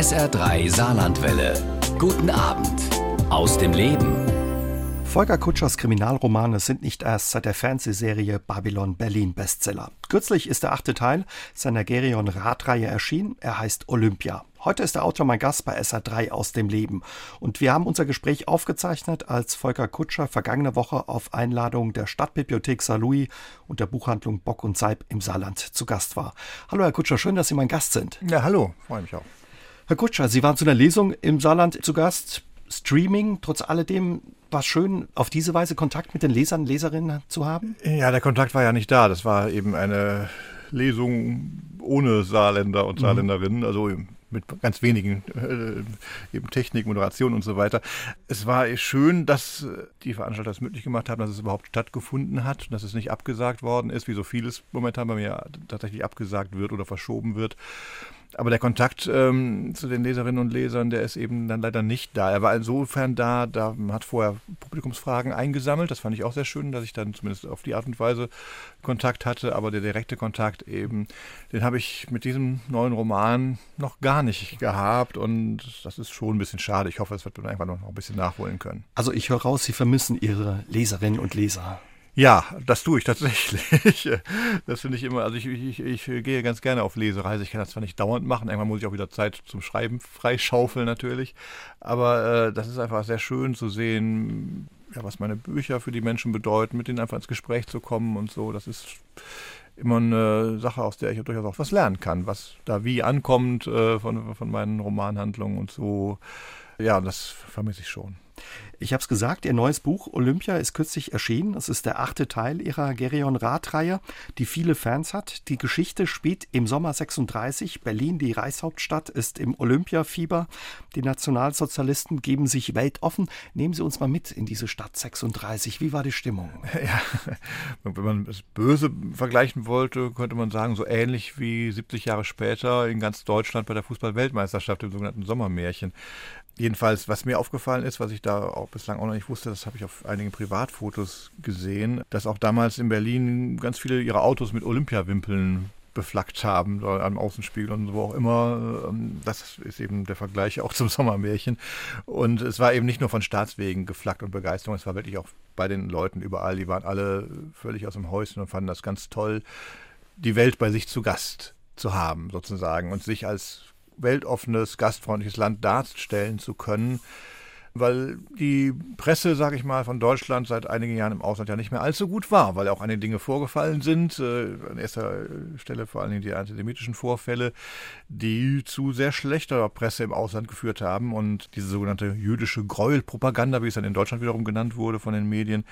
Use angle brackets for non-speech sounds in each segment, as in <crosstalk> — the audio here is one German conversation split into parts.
SR3 Saarlandwelle. Guten Abend aus dem Leben. Volker Kutschers Kriminalromane sind nicht erst seit der Fernsehserie Babylon Berlin Bestseller. Kürzlich ist der achte Teil seiner Gerion Radreihe erschienen. Er heißt Olympia. Heute ist der Autor mein Gast bei SA3 aus dem Leben. Und wir haben unser Gespräch aufgezeichnet, als Volker Kutscher vergangene Woche auf Einladung der Stadtbibliothek Saarlouis und der Buchhandlung Bock und Seib im Saarland zu Gast war. Hallo Herr Kutscher, schön, dass Sie mein Gast sind. Ja, hallo, freue mich auch. Herr Kutscher, Sie waren zu einer Lesung im Saarland zu Gast. Streaming, trotz alledem war es schön, auf diese Weise Kontakt mit den Lesern, Leserinnen zu haben? Ja, der Kontakt war ja nicht da. Das war eben eine Lesung ohne Saarländer und mhm. Saarländerinnen, also mit ganz wenigen äh, eben Technik, Moderation und so weiter. Es war schön, dass die Veranstalter es möglich gemacht haben, dass es überhaupt stattgefunden hat, dass es nicht abgesagt worden ist, wie so vieles momentan bei mir tatsächlich abgesagt wird oder verschoben wird. Aber der Kontakt ähm, zu den Leserinnen und Lesern, der ist eben dann leider nicht da. Er war insofern da, da hat vorher Publikumsfragen eingesammelt. Das fand ich auch sehr schön, dass ich dann zumindest auf die Art und Weise Kontakt hatte. Aber der direkte Kontakt eben, den habe ich mit diesem neuen Roman noch gar nicht gehabt. Und das ist schon ein bisschen schade. Ich hoffe, es wird man einfach noch ein bisschen nachholen können. Also ich höre raus, Sie vermissen Ihre Leserinnen und Leser. Ja, das tue ich tatsächlich. <laughs> Das finde ich immer, also ich, ich, ich gehe ganz gerne auf Lesereise. Ich kann das zwar nicht dauernd machen, irgendwann muss ich auch wieder Zeit zum Schreiben freischaufeln natürlich. Aber äh, das ist einfach sehr schön zu sehen, ja, was meine Bücher für die Menschen bedeuten, mit denen einfach ins Gespräch zu kommen und so. Das ist immer eine Sache, aus der ich durchaus auch was lernen kann, was da wie ankommt äh, von, von meinen Romanhandlungen und so. Ja, das vermisse ich schon. Ich habe es gesagt, Ihr neues Buch Olympia ist kürzlich erschienen. Es ist der achte Teil Ihrer Gerion Rath-Reihe, die viele Fans hat. Die Geschichte spielt im Sommer 36. Berlin, die Reichshauptstadt, ist im Olympiafieber. Die Nationalsozialisten geben sich weltoffen. Nehmen Sie uns mal mit in diese Stadt 36. Wie war die Stimmung? <laughs> Ja, wenn man es böse vergleichen wollte, könnte man sagen, so ähnlich wie 70 Jahre später in ganz Deutschland bei der Fußball-Weltmeisterschaft im sogenannten Sommermärchen. Jedenfalls, was mir aufgefallen ist, was ich da auch bislang auch noch nicht wusste, das habe ich auf einigen Privatfotos gesehen, dass auch damals in Berlin ganz viele ihre Autos mit Olympiawimpeln beflaggt haben, am Außenspiegel und wo auch immer. Ähm, das ist eben der Vergleich auch <laughs> zum Sommermärchen. Und es war eben nicht nur von Staatswegen geflaggt und Begeisterung, es war wirklich auch bei den Leuten überall. Die waren alle völlig aus dem Häuschen und fanden das ganz toll, die Welt bei sich zu Gast zu haben, sozusagen, und sich als weltoffenes, gastfreundliches Land darstellen zu können, weil die Presse, sage ich mal, von Deutschland seit einigen Jahren im Ausland ja nicht mehr allzu gut war, weil auch einige Dinge vorgefallen sind. Äh, an erster Stelle vor allen Dingen die antisemitischen Vorfälle, die zu sehr schlechter Presse im Ausland geführt haben und diese sogenannte jüdische Gräuelpropaganda, wie es dann in Deutschland wiederum genannt wurde von den Medien,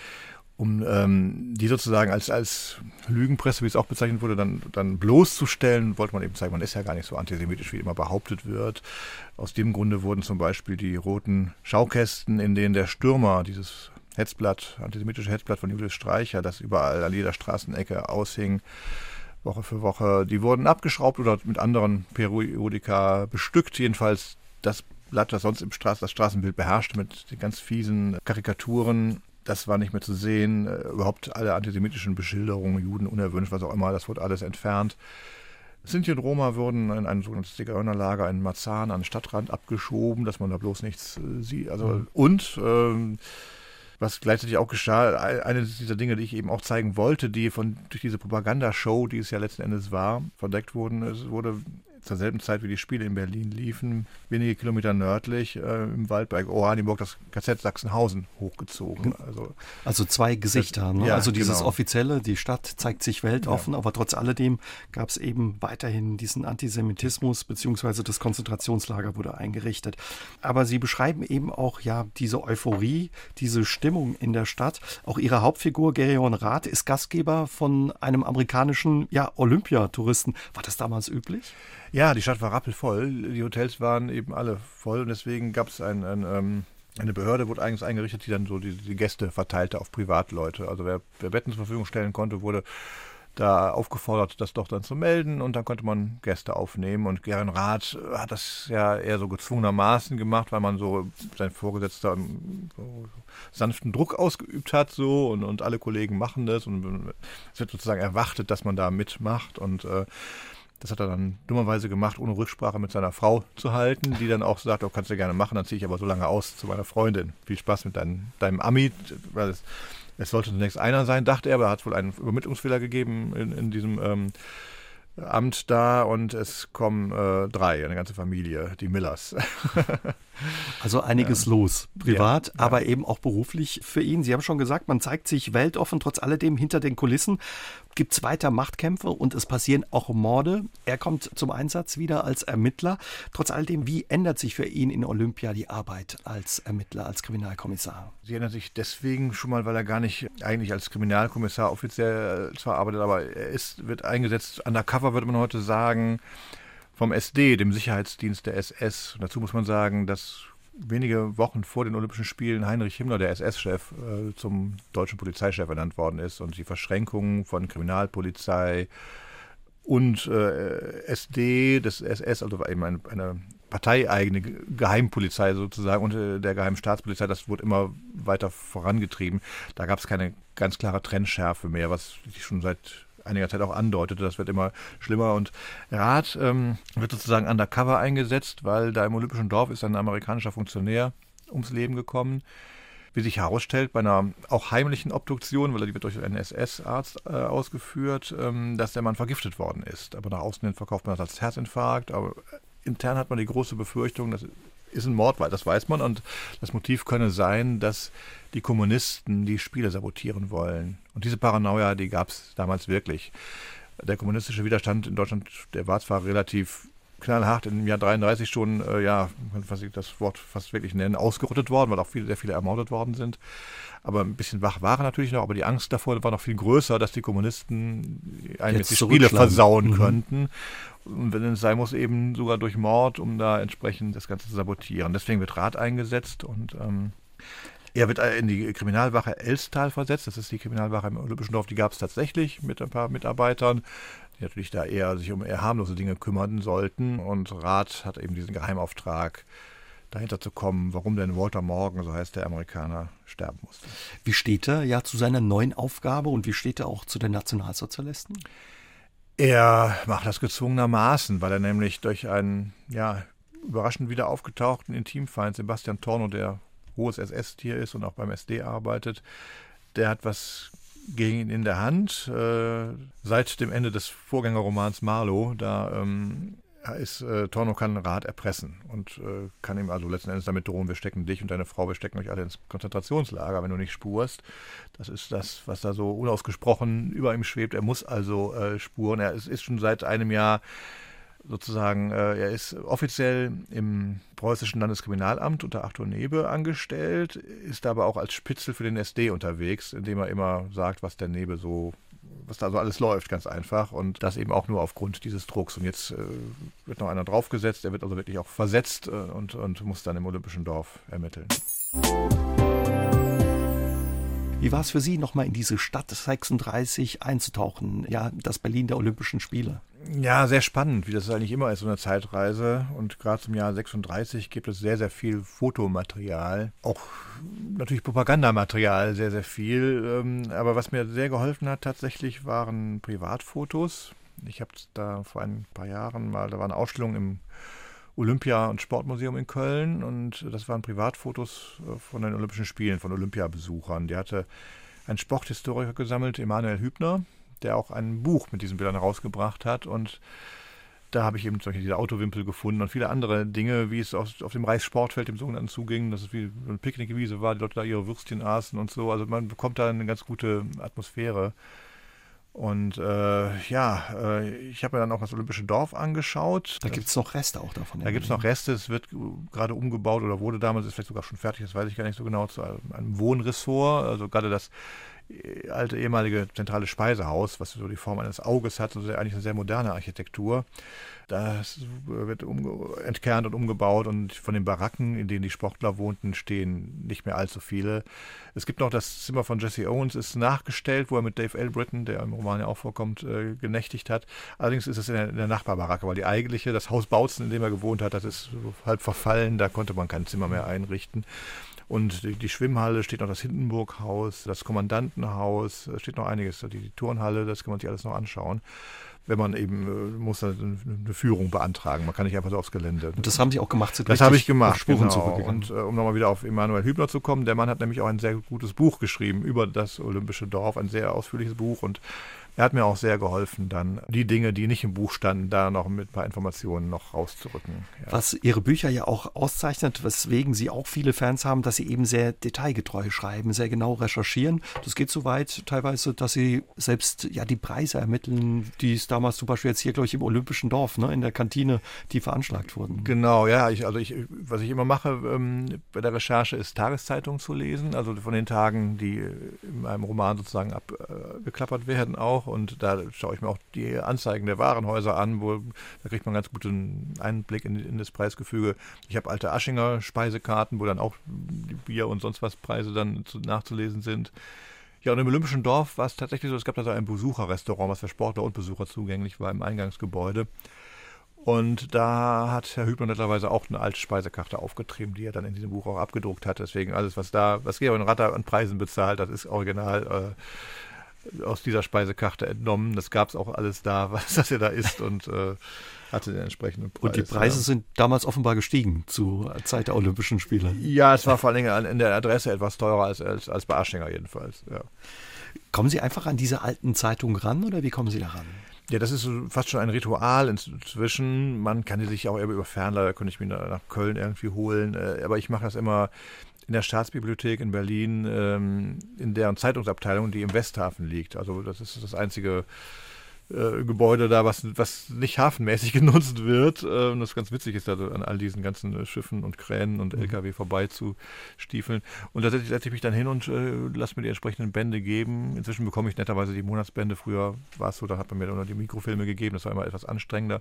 um ähm, die sozusagen als, als Lügenpresse, wie es auch bezeichnet wurde, dann, dann bloßzustellen, wollte man eben zeigen, man ist ja gar nicht so antisemitisch, wie immer behauptet wird. Aus dem Grunde wurden zum Beispiel die roten Schaukästen, in denen der Stürmer, dieses Hetzblatt, antisemitische Hetzblatt von Julius Streicher, das überall an jeder Straßenecke aushing, Woche für Woche, die wurden abgeschraubt oder mit anderen Periodika bestückt. Jedenfalls das Blatt, das sonst im Straß, das Straßenbild beherrschte, mit den ganz fiesen Karikaturen das war nicht mehr zu sehen. Äh, überhaupt alle antisemitischen Beschilderungen, Juden unerwünscht, was auch immer, das wurde alles entfernt. Sinti und Roma wurden in ein sogenanntes Zigeunerlager in Marzahn an den Stadtrand abgeschoben, dass man da bloß nichts äh, sieht. Also, mhm. Und ähm, was gleichzeitig auch geschah, eine dieser Dinge, die ich eben auch zeigen wollte, die von durch diese Propagandashow, die es ja letzten Endes war, verdeckt wurden, es wurde zur selben Zeit, wie die Spiele in Berlin liefen, wenige Kilometer nördlich äh, im Wald bei Oranienburg das KZ Sachsenhausen hochgezogen. Also, also zwei Gesichter. Das, ne? ja, also dieses genau. offizielle, die Stadt zeigt sich weltoffen, ja. aber trotz alledem gab es eben weiterhin diesen Antisemitismus, beziehungsweise das Konzentrationslager wurde eingerichtet. Aber Sie beschreiben eben auch ja diese Euphorie, diese Stimmung in der Stadt. Auch Ihre Hauptfigur, Gerion Rath, ist Gastgeber von einem amerikanischen ja, Olympiatouristen. War das damals üblich? Ja, die Stadt war rappelvoll. Die Hotels waren eben alle voll und deswegen gab es ein, ein ähm, eine Behörde wurde eigentlich eingerichtet, die dann so die, die Gäste verteilte auf Privatleute. Also wer, wer Betten zur Verfügung stellen konnte, wurde da aufgefordert, das doch dann zu melden und dann konnte man Gäste aufnehmen. Und Gern Rath hat das ja eher so gezwungenermaßen gemacht, weil man so sein Vorgesetzter so sanften Druck ausgeübt hat so und, und alle Kollegen machen das und es wird sozusagen erwartet, dass man da mitmacht und äh, Das hat er dann dummerweise gemacht, ohne Rücksprache mit seiner Frau zu halten, die dann auch sagt, oh, kannst du gerne machen, dann ziehe ich aber so lange aus zu meiner Freundin. Viel Spaß mit dein, deinem Ami, es, sollte zunächst einer sein, dachte er, aber er hat wohl einen Übermittlungsfehler gegeben in, in diesem ähm, Amt da und es kommen äh, drei, eine ganze Familie, die Millers. <laughs> also einiges ja. los, privat, ja, ja. aber eben auch beruflich für ihn. Sie haben schon gesagt, man zeigt sich weltoffen, trotz alledem hinter den Kulissen gibt es weiter Machtkämpfe und es passieren auch Morde. Er kommt zum Einsatz wieder als Ermittler. Trotz alledem, wie ändert sich für ihn in Olympia die Arbeit als Ermittler, als Kriminalkommissar? Sie ändert sich deswegen schon mal, weil er gar nicht eigentlich als Kriminalkommissar offiziell zwar arbeitet, aber er ist, wird eingesetzt, undercover würde man heute sagen, vom SD, dem Sicherheitsdienst der SS. Und dazu muss man sagen, dass wenige Wochen vor den Olympischen Spielen Heinrich Himmler, der SS-Chef, äh, zum deutschen Polizeichef ernannt worden ist und die Verschränkung von Kriminalpolizei und äh, SD des SS, also eben eine, eine parteieigene Geheimpolizei sozusagen und äh, der Geheimstaatspolizei, das wurde immer weiter vorangetrieben. Da gab es keine ganz klare Trennschärfe mehr, was sich schon seit einiger Zeit auch andeutete. Das wird immer schlimmer. Und Rath ähm, wird sozusagen undercover eingesetzt, weil da im Olympischen Dorf ist ein amerikanischer Funktionär ums Leben gekommen. Wie sich herausstellt, bei einer auch heimlichen Obduktion, weil die wird durch einen SS-Arzt äh, ausgeführt, ähm, dass der Mann vergiftet worden ist. Aber nach außen hin verkauft man das als Herzinfarkt. Aber intern hat man die große Befürchtung, dass ist ein Mord, weil das weiß man. Und das Motiv könne sein, dass die Kommunisten die Spiele sabotieren wollen. Und diese Paranoia, die gab es damals wirklich. Der kommunistische Widerstand in Deutschland, der war zwar relativ knallhart im Jahr 33 schon, äh, ja, was ich das Wort fast wirklich nennen, ausgerottet worden, weil auch viele, sehr viele ermordet worden sind. Aber ein bisschen wach waren natürlich noch, aber die Angst davor war noch viel größer, dass die Kommunisten eigentlich die Spiele versauen mhm. könnten. Und wenn es sein muss, eben sogar durch Mord, um da entsprechend das Ganze zu sabotieren. Deswegen wird Rat eingesetzt und ähm, er wird in die Kriminalwache Elstal versetzt. Das ist die Kriminalwache im Olympischen Dorf. Die gab es tatsächlich mit ein paar Mitarbeitern, die natürlich da eher sich um eher harmlose Dinge kümmern sollten. Und Rat hat eben diesen Geheimauftrag, dahinter zu kommen, warum denn Walter Morgan, so heißt der Amerikaner, sterben musste. Wie steht er ja zu seiner neuen Aufgabe und wie steht er auch zu den Nationalsozialisten? Er macht das gezwungenermaßen, weil er nämlich durch einen ja, überraschend wieder aufgetauchten Intimfeind, Sebastian Torno, der hohes SS-Tier ist und auch beim SD arbeitet, der hat was gegen ihn in der Hand. Äh, seit dem Ende des Vorgängerromans Marlow, da ähm, ist äh, Torno kann Rat erpressen und äh, kann ihm also letzten Endes damit drohen, wir stecken dich und deine Frau, wir stecken euch alle ins Konzentrationslager, wenn du nicht spurst. Das ist das, was da so unausgesprochen über ihm schwebt. Er muss also äh, spuren. Er ist, ist, schon seit einem Jahr sozusagen, äh, er ist offiziell im preußischen Landeskriminalamt unter Arthur Nebe angestellt, ist aber auch als Spitzel für den SD unterwegs, indem er immer sagt, was der Nebe so was da so alles läuft, ganz einfach. Und das eben auch nur aufgrund dieses Drucks. Und jetzt äh, wird noch einer draufgesetzt, er wird also wirklich auch versetzt äh, und, und muss dann im Olympischen Dorf ermitteln. Wie war es für Sie, nochmal in diese Stadt 36 einzutauchen? Ja, das Berlin der Olympischen Spiele. Ja, sehr spannend, wie das eigentlich immer ist, so eine Zeitreise. Und gerade zum Jahr 36 gibt es sehr, sehr viel Fotomaterial. Auch natürlich Propagandamaterial, sehr, sehr viel. Ähm, aber was mir sehr geholfen hat tatsächlich, waren Privatfotos. Ich habe da vor ein paar Jahren mal, da war eine Ausstellung im Olympia- und Sportmuseum in Köln und das waren Privatfotos äh, von den Olympischen Spielen, von Olympiabesuchern. Der hatte einen Sporthistoriker gesammelt, Emanuel Hübner, der auch ein Buch mit diesen Bildern rausgebracht hat und da habe ich eben solche diese Autowimpel gefunden und viele andere Dinge, wie es auf, auf dem Reichssportfeld, dem sogenannten, zuging, dass es wie eine Picknickwiese war, die Leute da ihre Würstchen aßen und so. Also man bekommt da eine ganz gute Atmosphäre. Und äh, ja, äh, ich habe mir dann auch das Olympische Dorf angeschaut. Da gibt es noch Reste auch davon. Da gibt es noch Reste. Es wird gerade umgebaut oder wurde damals, ist vielleicht sogar schon fertig, das weiß ich gar nicht so genau, zu einem Wohnressort. Also gerade das alte ehemalige zentrale Speisehaus, was so die Form eines Auges hat, also eigentlich eine sehr moderne Architektur. Das wird entkernt und umgebaut und von den Baracken, in denen die Sportler wohnten, stehen nicht mehr allzu viele. Es gibt noch das Zimmer von Jesse Owens, ist nachgestellt, wo er mit Dave L. Britton, der im Roman ja auch vorkommt, äh, genächtigt hat. Allerdings ist es in der, in der, Nachbarbaracke, weil die eigentliche, das Haus Bautzen, in dem er gewohnt hat, das ist halb verfallen, da konnte man kein Zimmer mehr einrichten. Und die, die Schwimmhalle steht noch das Hindenburghaus, das Kommandantenhaus, steht noch einiges, die, die Turnhalle, das kann man sich alles noch anschauen wenn man eben äh, muss eine, eine Führung beantragen. Man kann nicht einfach so aufs Gelände. Und das haben Sie auch gemacht? Sind das habe ich gemacht. Spuren genau. Und äh, um nochmal wieder auf Emanuel Hübner zu kommen, der Mann hat nämlich auch ein sehr gutes Buch geschrieben über das Olympische Dorf, ein sehr ausführliches Buch und er hat mir auch sehr geholfen, dann die Dinge, die nicht im Buch standen, da noch mit ein paar Informationen noch rauszurücken. Ja. Was Ihre Bücher ja auch auszeichnet, weswegen Sie auch viele Fans haben, dass Sie eben sehr detailgetreu schreiben, sehr genau recherchieren. Das geht so weit teilweise, dass Sie selbst ja die Preise ermitteln, die es damals zum Beispiel jetzt hier, glaube ich, im Olympischen Dorf, ne, in der Kantine, die veranschlagt wurden. Genau, ja. Ich, also ich, was ich immer mache ähm, bei der Recherche ist Tageszeitungen zu lesen, also von den Tagen, die in meinem Roman sozusagen abgeklappert äh, werden auch und da schaue ich mir auch die Anzeigen der Warenhäuser an, wo da kriegt man ganz guten Einblick in, in das Preisgefüge. Ich habe alte Aschinger Speisekarten, wo dann auch die Bier und sonst was Preise dann zu, nachzulesen sind. Ja, und im Olympischen Dorf war es tatsächlich so, es gab da so ein Besucherrestaurant, was für Sportler und Besucher zugänglich war im Eingangsgebäude. Und da hat Herr Hübner netterweise auch eine alte Speisekarte aufgetrieben, die er dann in diesem Buch auch abgedruckt hat. Deswegen alles, was da, was Georg Ratter an Preisen bezahlt, das ist original äh, aus dieser Speisekarte entnommen. Das gab es auch alles da, <laughs> was das ja da ist und äh, hatte den entsprechenden Preis. Und die Preise ja. sind damals offenbar gestiegen zur Zeit der Olympischen Spiele. Ja, es war vor Dingen in der Adresse etwas teurer als, als, als bei Aschinger jedenfalls. Ja. Kommen Sie einfach an diese alten Zeitungen ran oder wie kommen Sie daran? Ja, das ist fast schon ein Ritual inzwischen. Man kann die sich auch über Fernleider, könnte ich mich nach Köln irgendwie holen. Äh, aber ich mache das immer in der Staatsbibliothek in Berlin, ähm, in deren Zeitungsabteilung, die im Westhafen liegt. Also das ist das einzige äh, Gebäude da, was, was nicht hafenmäßig <laughs> genutzt wird. Äh, und das ganz witzig ist, also an all diesen ganzen äh, Schiffen und Kränen und mhm. LKW vorbei zu stiefeln. Und da setze ich mich dann hin und äh, lasse mir die entsprechenden Bände geben. Inzwischen bekomme ich netterweise die Monatsbände. Früher war es so, da hat man mir nur die Mikrofilme gegeben. Das war immer etwas anstrengender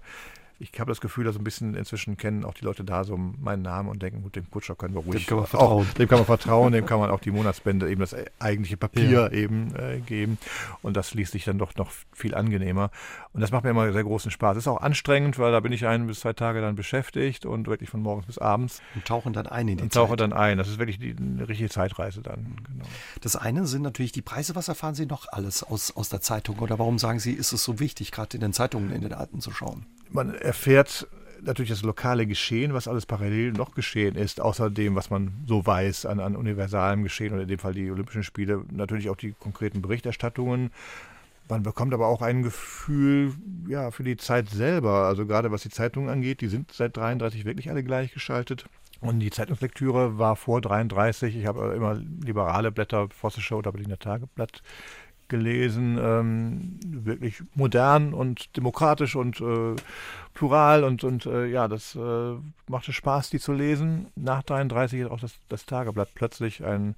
ich habe das Gefühl, dass ein bisschen inzwischen kennen auch die Leute da so meinen Namen und denken, gut, dem Kutscher können wir ruhig. Dem kann man vertrauen. Auch, dem kann man vertrauen, dem kann man auch die Monatsbände, eben das eigentliche Papier ja. eben äh, geben. Und das liest sich dann doch noch viel angenehmer. Und das macht mir immer sehr großen Spaß. Ist auch anstrengend, weil da bin ich ein bis zwei Tage dann beschäftigt und wirklich von morgens bis abends. Und tauchen dann ein in die und Zeit. tauche dann ein. Das ist wirklich die, eine richtige Zeitreise dann. Genau. Das eine sind natürlich die Preise. Was erfahren Sie noch alles aus, aus der Zeitung? Oder warum sagen Sie, ist es so wichtig, gerade in den Zeitungen in den Alten zu schauen? Man erfährt natürlich das lokale Geschehen, was alles parallel noch geschehen ist, außer dem, was man so weiß an, an universalem Geschehen oder in dem Fall die Olympischen Spiele, natürlich auch die konkreten Berichterstattungen. Man bekommt aber auch ein Gefühl ja, für die Zeit selber. Also gerade was die Zeitungen angeht, die sind seit 33 wirklich alle gleichgeschaltet. Und die Zeitungslektüre war vor 33. Ich habe immer liberale Blätter, Vossische oder Berliner Tageblatt gelesen, ähm, wirklich modern und demokratisch und äh, plural und, und äh, ja, das äh, machte Spaß, die zu lesen. Nach 33 ist auch das, das Tageblatt plötzlich ein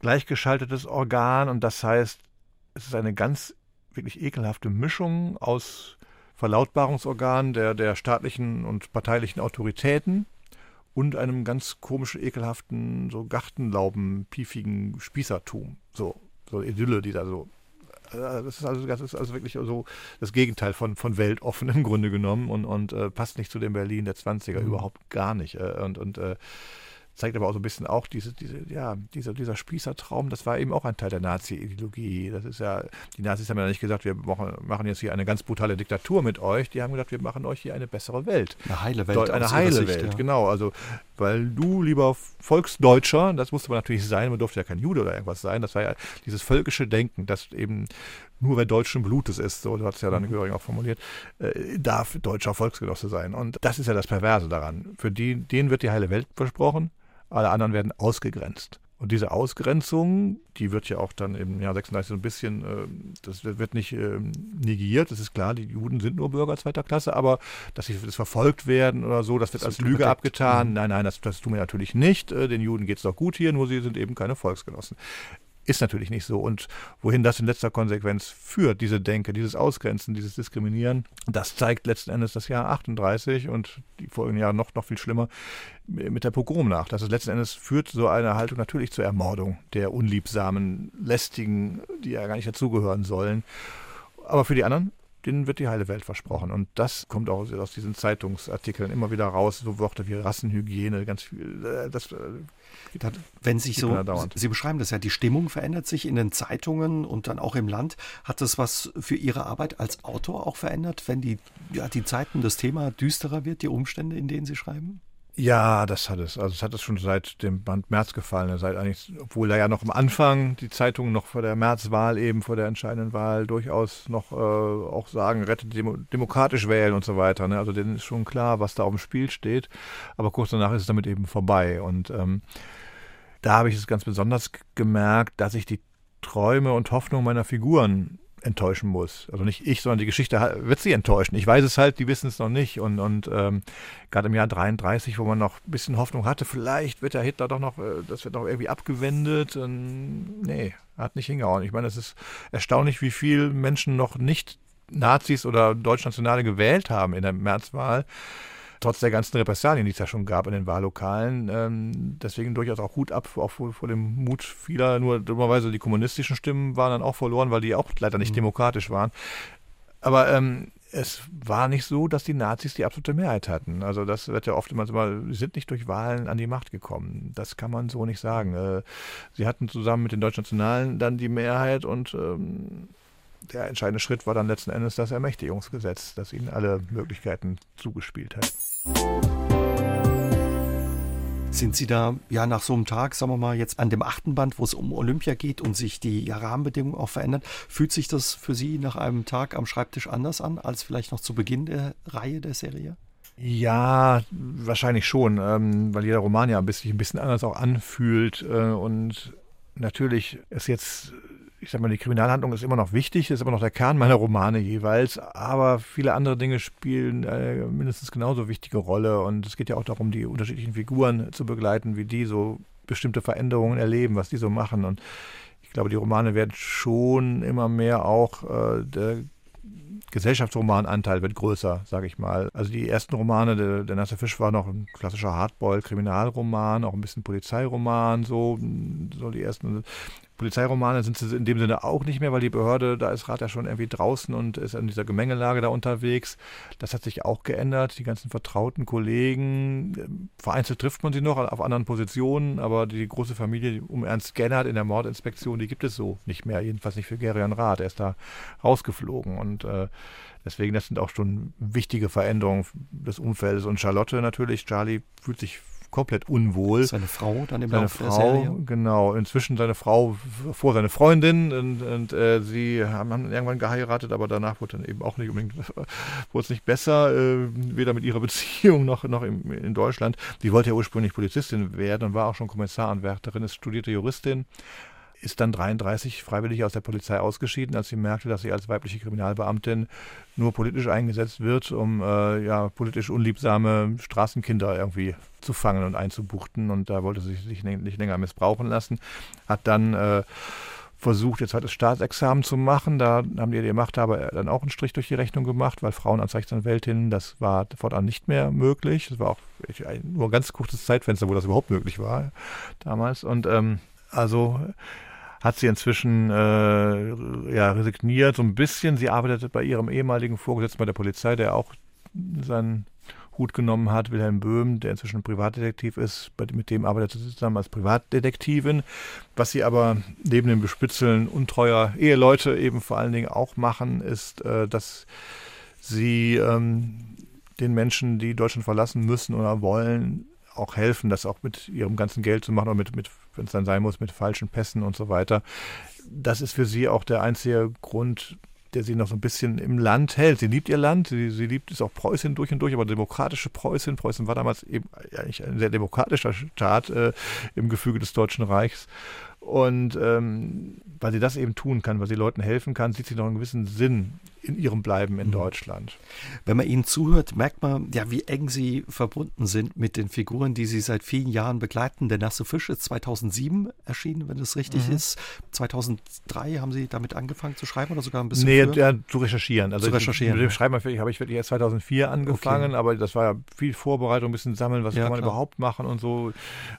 gleichgeschaltetes Organ und das heißt, es ist eine ganz wirklich ekelhafte Mischung aus Verlautbarungsorganen der, der staatlichen und parteilichen Autoritäten und einem ganz komischen, ekelhaften, so Gartenlauben, piefigen Spießertum. So, so eine Idylle, die da so. Äh, das ist also, das ist also wirklich so das Gegenteil von, von weltoffen im Grunde genommen und, und äh, passt nicht zu dem Berlin der 20er, mhm. überhaupt gar nicht. Äh, und und äh, zeigt aber auch so ein bisschen auch diese, diese, ja, dieser, dieser Spießertraum, das war eben auch ein Teil der Nazi-Ideologie. Das ist ja, die Nazis haben ja nicht gesagt, wir machen jetzt hier eine ganz brutale Diktatur mit euch. Die haben gesagt, wir machen euch hier eine bessere Welt. Eine heile Welt. Eine heile Sicht, Welt, ja. genau. Also, weil du, lieber Volksdeutscher, das musste man natürlich sein, man durfte ja kein Jude oder irgendwas sein, das war ja dieses völkische Denken, das eben nur wer deutschen Blutes ist, so hat es ja dann mhm. Göring auch formuliert, äh, darf deutscher Volksgenosse sein. Und das ist ja das Perverse daran. Für die, denen wird die heile Welt versprochen alle anderen werden ausgegrenzt. Und diese Ausgrenzung, die wird ja auch dann im Jahr 36 so ein bisschen, äh, das wird nicht äh, negiert, das ist klar, die Juden sind nur Bürger zweiter Klasse, aber dass sie das verfolgt werden oder so, das wird das als Lüge abgetan. Mhm. Nein, nein, das, das tun wir natürlich nicht. Äh, den Juden geht es doch gut hier, nur sie sind eben keine Volksgenossen. Ist natürlich nicht so. Und wohin das in letzter Konsequenz führt, diese Denke, dieses Ausgrenzen, dieses Diskriminieren, das zeigt letzten Endes das Jahr 38 und die folgenden Jahre noch, noch viel schlimmer mit der Pogrom nach. Das ist letzten Endes führt so eine Haltung natürlich zur Ermordung der unliebsamen, lästigen, die ja gar nicht dazugehören sollen. Aber für die anderen denen wird die heile Welt versprochen. Und das kommt auch aus diesen Zeitungsartikeln immer wieder raus, so Worte wie Rassenhygiene, ganz viel. Äh, das, äh, das Wenn sich so, Sie beschreiben das ja, die Stimmung verändert sich in den Zeitungen und dann auch im Land. Hat das was für Ihre Arbeit als Autor auch verändert, wenn die, ja, die Zeiten, das Thema düsterer wird, die Umstände, in denen Sie schreiben? Ja, das hat es. Also es hat es schon seit dem Band März gefallen. Seit eigentlich, obwohl er ja noch am Anfang die Zeitungen noch vor der Märzwahl, eben vor der entscheidenden Wahl, durchaus noch äh, auch sagen, rettet Demo demokratisch wählen und so weiter. Ne? Also denen ist schon klar, was da auf dem Spiel steht. Aber kurz danach ist es damit eben vorbei. Und ähm, da habe ich es ganz besonders gemerkt, dass ich die Träume und Hoffnungen meiner Figuren enttäuschen muss. Also nicht ich, sondern die Geschichte wird sie enttäuschen. Ich weiß es halt, die wissen es noch nicht. Und, und ähm, gerade im Jahr 33, wo man noch ein bisschen Hoffnung hatte, vielleicht wird der Hitler doch noch, äh, das wird doch irgendwie abgewendet. Und, nee, hat nicht hingehauen. Ich meine, es ist erstaunlich, wie viele Menschen noch nicht Nazis oder Deutschnationale gewählt haben in der Märzwahl trotz der ganzen Repressalien, die es ja schon gab in den Wahllokalen. Ähm, deswegen durchaus auch Hut ab, auch vor, vor, dem Mut vieler. Nur dummerweise die kommunistischen Stimmen waren dann auch verloren, weil die auch leider nicht mhm. demokratisch waren. Aber ähm, es war nicht so, dass die Nazis die absolute Mehrheit hatten. Also das wird ja oft immer so, sie sind nicht durch Wahlen an die Macht gekommen. Das kann man so nicht sagen. Äh, sie hatten zusammen mit den Deutschnationalen dann die Mehrheit und ähm, der entscheidende Schritt war dann letzten Endes das Ermächtigungsgesetz, das ihnen alle Möglichkeiten zugespielt hat. Sind Sie da ja nach so einem Tag, sagen wir mal, jetzt an dem achten Band, wo es um Olympia geht und sich die ja, Rahmenbedingungen auch verändern, fühlt sich das für Sie nach einem Tag am Schreibtisch anders an als vielleicht noch zu Beginn der Reihe der Serie? Ja, wahrscheinlich schon, ähm, weil jeder Roman ja ein bisschen, ein bisschen anders auch anfühlt äh, und natürlich ist jetzt ich sag mal, die Kriminalhandlung ist immer noch wichtig, ist immer noch der Kern meiner Romane jeweils, aber viele andere Dinge spielen eine mindestens genauso wichtige Rolle und es geht ja auch darum, die unterschiedlichen Figuren zu begleiten, wie die so bestimmte Veränderungen erleben, was die so machen und ich glaube, die Romane werden schon immer mehr auch äh, der Gesellschaftsromananteil wird größer, sage ich mal. Also die ersten Romane, der, der Nasse Fisch war noch ein klassischer Hardboil-Kriminalroman, auch ein bisschen Polizeiroman, so, so die ersten. Polizeiromane sind sie in dem Sinne auch nicht mehr, weil die Behörde, da ist Rat ja schon irgendwie draußen und ist in dieser Gemengelage da unterwegs. Das hat sich auch geändert. Die ganzen vertrauten Kollegen, ähm, vereinzelt trifft man sie noch auf anderen Positionen, aber die große Familie um Ernst Gennert in der Mordinspektion, die gibt es so nicht mehr. Jedenfalls nicht für Gerion Rath. Er ist da rausgeflogen und äh, Deswegen, das sind auch schon wichtige Veränderungen des Umfeldes. Und Charlotte natürlich, Charlie fühlt sich komplett unwohl. Seine Frau dann im seine Laufe Frau, der Serie? Genau, inzwischen seine Frau vor seine Freundin und, und äh, sie haben, haben, irgendwann geheiratet, aber danach wurde dann eben auch nicht unbedingt, <laughs> wurde es nicht besser, äh, weder mit ihrer Beziehung noch, noch im, in Deutschland. Die wollte ja ursprünglich Polizistin werden und war auch schon Kommissaranwärterin, ist studierte Juristin ist dann 33 freiwillig aus der Polizei ausgeschieden, als sie merkte, dass sie als weibliche Kriminalbeamtin nur politisch eingesetzt wird, um äh, ja, politisch unliebsame Straßenkinder irgendwie zu fangen und einzubuchten. Und da wollte sie sich nicht länger missbrauchen lassen. Hat dann äh, versucht, ihr zweites Staatsexamen zu machen. Da haben die, die Machthaber dann auch einen Strich durch die Rechnung gemacht, weil Frauen als Rechtsanwältinnen, das war fortan nicht mehr möglich. Das war auch nur ein ganz kurzes Zeitfenster, wo das überhaupt möglich war damals. Und ähm, also hat sie inzwischen äh, ja, resigniert, so ein bisschen. Sie arbeitet bei ihrem ehemaligen Vorgesetzten bei der Polizei, der auch seinen Hut genommen hat, Wilhelm Böhm, der inzwischen Privatdetektiv ist, mit dem arbeitet sie zusammen als Privatdetektivin. Was sie aber neben dem Bespitzeln untreuer Eheleute eben vor allen Dingen auch machen, ist, äh, dass sie ähm, den Menschen, die Deutschland verlassen müssen oder wollen, auch helfen, das auch mit ihrem ganzen Geld zu machen oder mit, mit wenn es dann sein muss, mit falschen Pässen und so weiter. Das ist für sie auch der einzige Grund, der sie noch so ein bisschen im Land hält. Sie liebt ihr Land, sie, sie liebt es auch Preußen durch und durch, aber demokratische Preußen. Preußen war damals eben eigentlich ein sehr demokratischer Staat äh, im Gefüge des Deutschen Reichs. Und ähm, weil sie das eben tun kann, weil sie Leuten helfen kann, sieht sie noch einen gewissen Sinn in ihrem Bleiben in mhm. Deutschland. Wenn man ihnen zuhört, merkt man ja, wie eng sie verbunden sind mit den Figuren, die sie seit vielen Jahren begleiten. Der nasse Fisch ist 2007 erschienen, wenn es richtig mhm. ist. 2003 haben sie damit angefangen zu schreiben oder sogar ein bisschen nee? Ja, zu recherchieren. Also zu recherchieren. Mit dem Schreiben habe ich wirklich erst 2004 angefangen, okay. aber das war ja viel Vorbereitung, ein bisschen sammeln, was ja, kann man klar. überhaupt machen und so.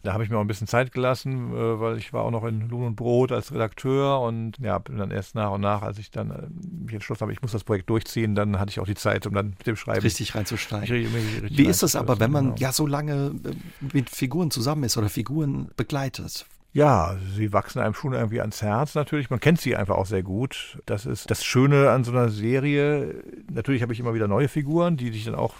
Da habe ich mir auch ein bisschen Zeit gelassen, äh, weil ich war auch noch in in Lohn und Brot als Redakteur und ja, bin dann erst nach und nach, als ich dann äh, mich entschlossen habe, ich muss das Projekt durchziehen, dann hatte ich auch die Zeit, um dann mit dem Schreiben richtig reinzusteigen. Richtig, richtig Wie ist es aber, wenn man genau. ja so lange äh, mit Figuren zusammen ist oder Figuren begleitet? Ja, sie wachsen einem schon irgendwie ans Herz natürlich. Man kennt sie einfach auch sehr gut. Das ist das Schöne an so einer Serie. Natürlich habe ich immer wieder neue Figuren, die sich dann auch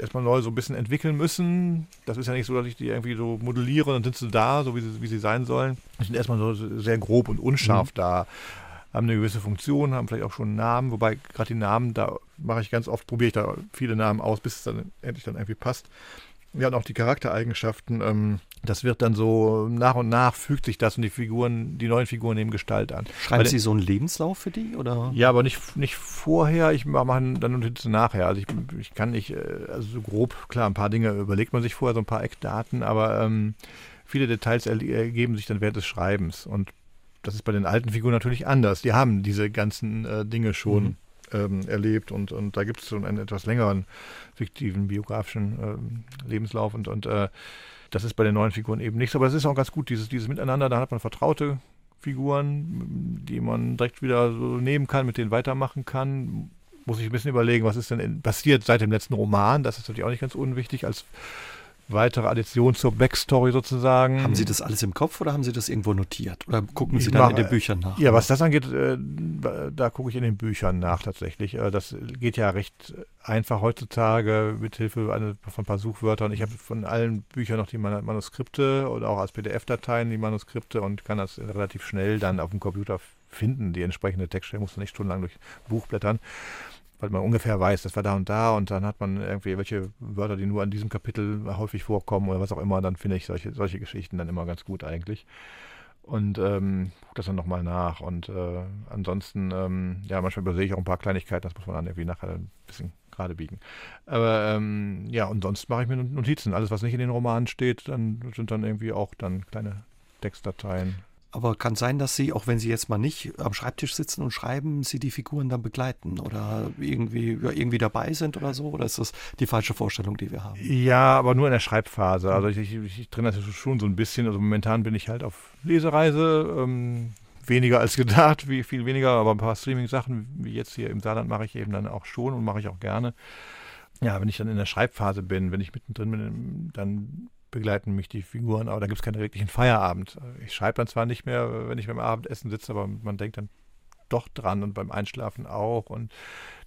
erstmal neu so ein bisschen entwickeln müssen. Das ist ja nicht so, dass ich die irgendwie so modelliere und dann sind sie da, so wie sie, wie sie sein sollen. Die sind erstmal so sehr grob und unscharf mhm. da, haben eine gewisse Funktion, haben vielleicht auch schon einen Namen, wobei gerade die Namen, da mache ich ganz oft, probiere ich da viele Namen aus, bis es dann endlich dann irgendwie passt. Ja, und auch die Charaktereigenschaften, ähm, das wird dann so nach und nach fügt sich das und die Figuren, die neuen Figuren nehmen Gestalt an. Schreiben Weil, Sie so einen Lebenslauf für die? Oder? Ja, aber nicht, nicht vorher, ich mache dann Notizen nachher. Also ich, ich kann nicht, äh, also so grob, klar, ein paar Dinge überlegt man sich vorher, so ein paar Eckdaten, aber ähm, viele Details ergeben sich dann während des Schreibens. Und das ist bei den alten Figuren natürlich anders. Die haben diese ganzen äh, Dinge schon. Mhm ähm, erlebt und, und da gibt es so einen etwas längeren fiktiven biografischen ähm, Lebenslauf und, und äh, das ist bei den neuen Figuren eben nichts, aber es ist auch ganz gut, dieses, dieses Miteinander, da hat man vertraute Figuren, die man direkt wieder so nehmen kann, mit denen weitermachen kann. Muss ich ein bisschen überlegen, was ist denn passiert seit dem letzten Roman, das ist natürlich auch nicht ganz unwichtig als weitere Addition zur Backstory sozusagen. Haben Sie das alles im Kopf oder haben Sie das irgendwo notiert? Oder gucken Sie ich dann mache, in den Büchern nach? Ja, was das angeht, äh, da gucke ich in den Büchern nach tatsächlich. Äh, das geht ja recht einfach heutzutage mit Hilfe von ein paar Suchwörtern. Ich habe von allen Büchern noch die Manuskripte oder auch als PDF-Dateien die Manuskripte und kann das relativ schnell dann auf dem Computer finden, die entsprechende Textstelle, muss man nicht stundenlang durch Buch blättern weil man ungefähr weiß, das war da und da und dann hat man irgendwie welche Wörter, die nur an diesem Kapitel häufig vorkommen oder was auch immer, dann finde ich solche, solche Geschichten dann immer ganz gut eigentlich. Und ähm, das dann nochmal nach. Und äh, ansonsten, ähm, ja, manchmal übersehe ich auch ein paar Kleinigkeiten, das muss man dann irgendwie nachher ein bisschen gerade biegen. Aber ähm, ja, und sonst mache ich mir Notizen. Alles, was nicht in den Romanen steht, dann sind dann irgendwie auch dann kleine Textdateien. Aber kann sein, dass Sie, auch wenn Sie jetzt mal nicht am Schreibtisch sitzen und schreiben, Sie die Figuren dann begleiten oder irgendwie, ja, irgendwie dabei sind oder so? Oder ist das die falsche Vorstellung, die wir haben? Ja, aber nur in der Schreibphase. Also ich, ich, ich trenne das schon so ein bisschen. Also momentan bin ich halt auf Lesereise. Ähm, weniger als gedacht, wie viel weniger, aber ein paar Streaming-Sachen, wie jetzt hier im Saarland, mache ich eben dann auch schon und mache ich auch gerne. Ja, wenn ich dann in der Schreibphase bin, wenn ich mittendrin bin, dann begleiten mich die Figuren, aber da gibt es keinen wirklichen Feierabend. Ich schreibe dann zwar nicht mehr, wenn ich beim Abendessen sitze, aber man denkt dann doch dran und beim Einschlafen auch und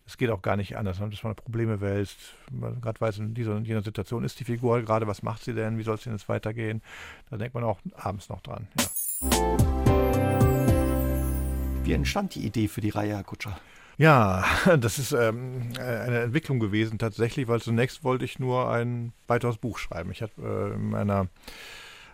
es geht auch gar nicht anders, dass man Probleme wälzt. Man gerade weiß, in dieser und jener Situation ist die Figur gerade, was macht sie denn, wie soll es denn jetzt weitergehen? Da denkt man auch abends noch dran. Ja. Wie entstand die Idee für die Reihe, Herr Kutscher? Ja, <laughs> das ist ähm, eine Entwicklung gewesen tatsächlich, weil zunächst wollte ich nur ein weiteres Buch schreiben. Ich hatte äh, in meiner,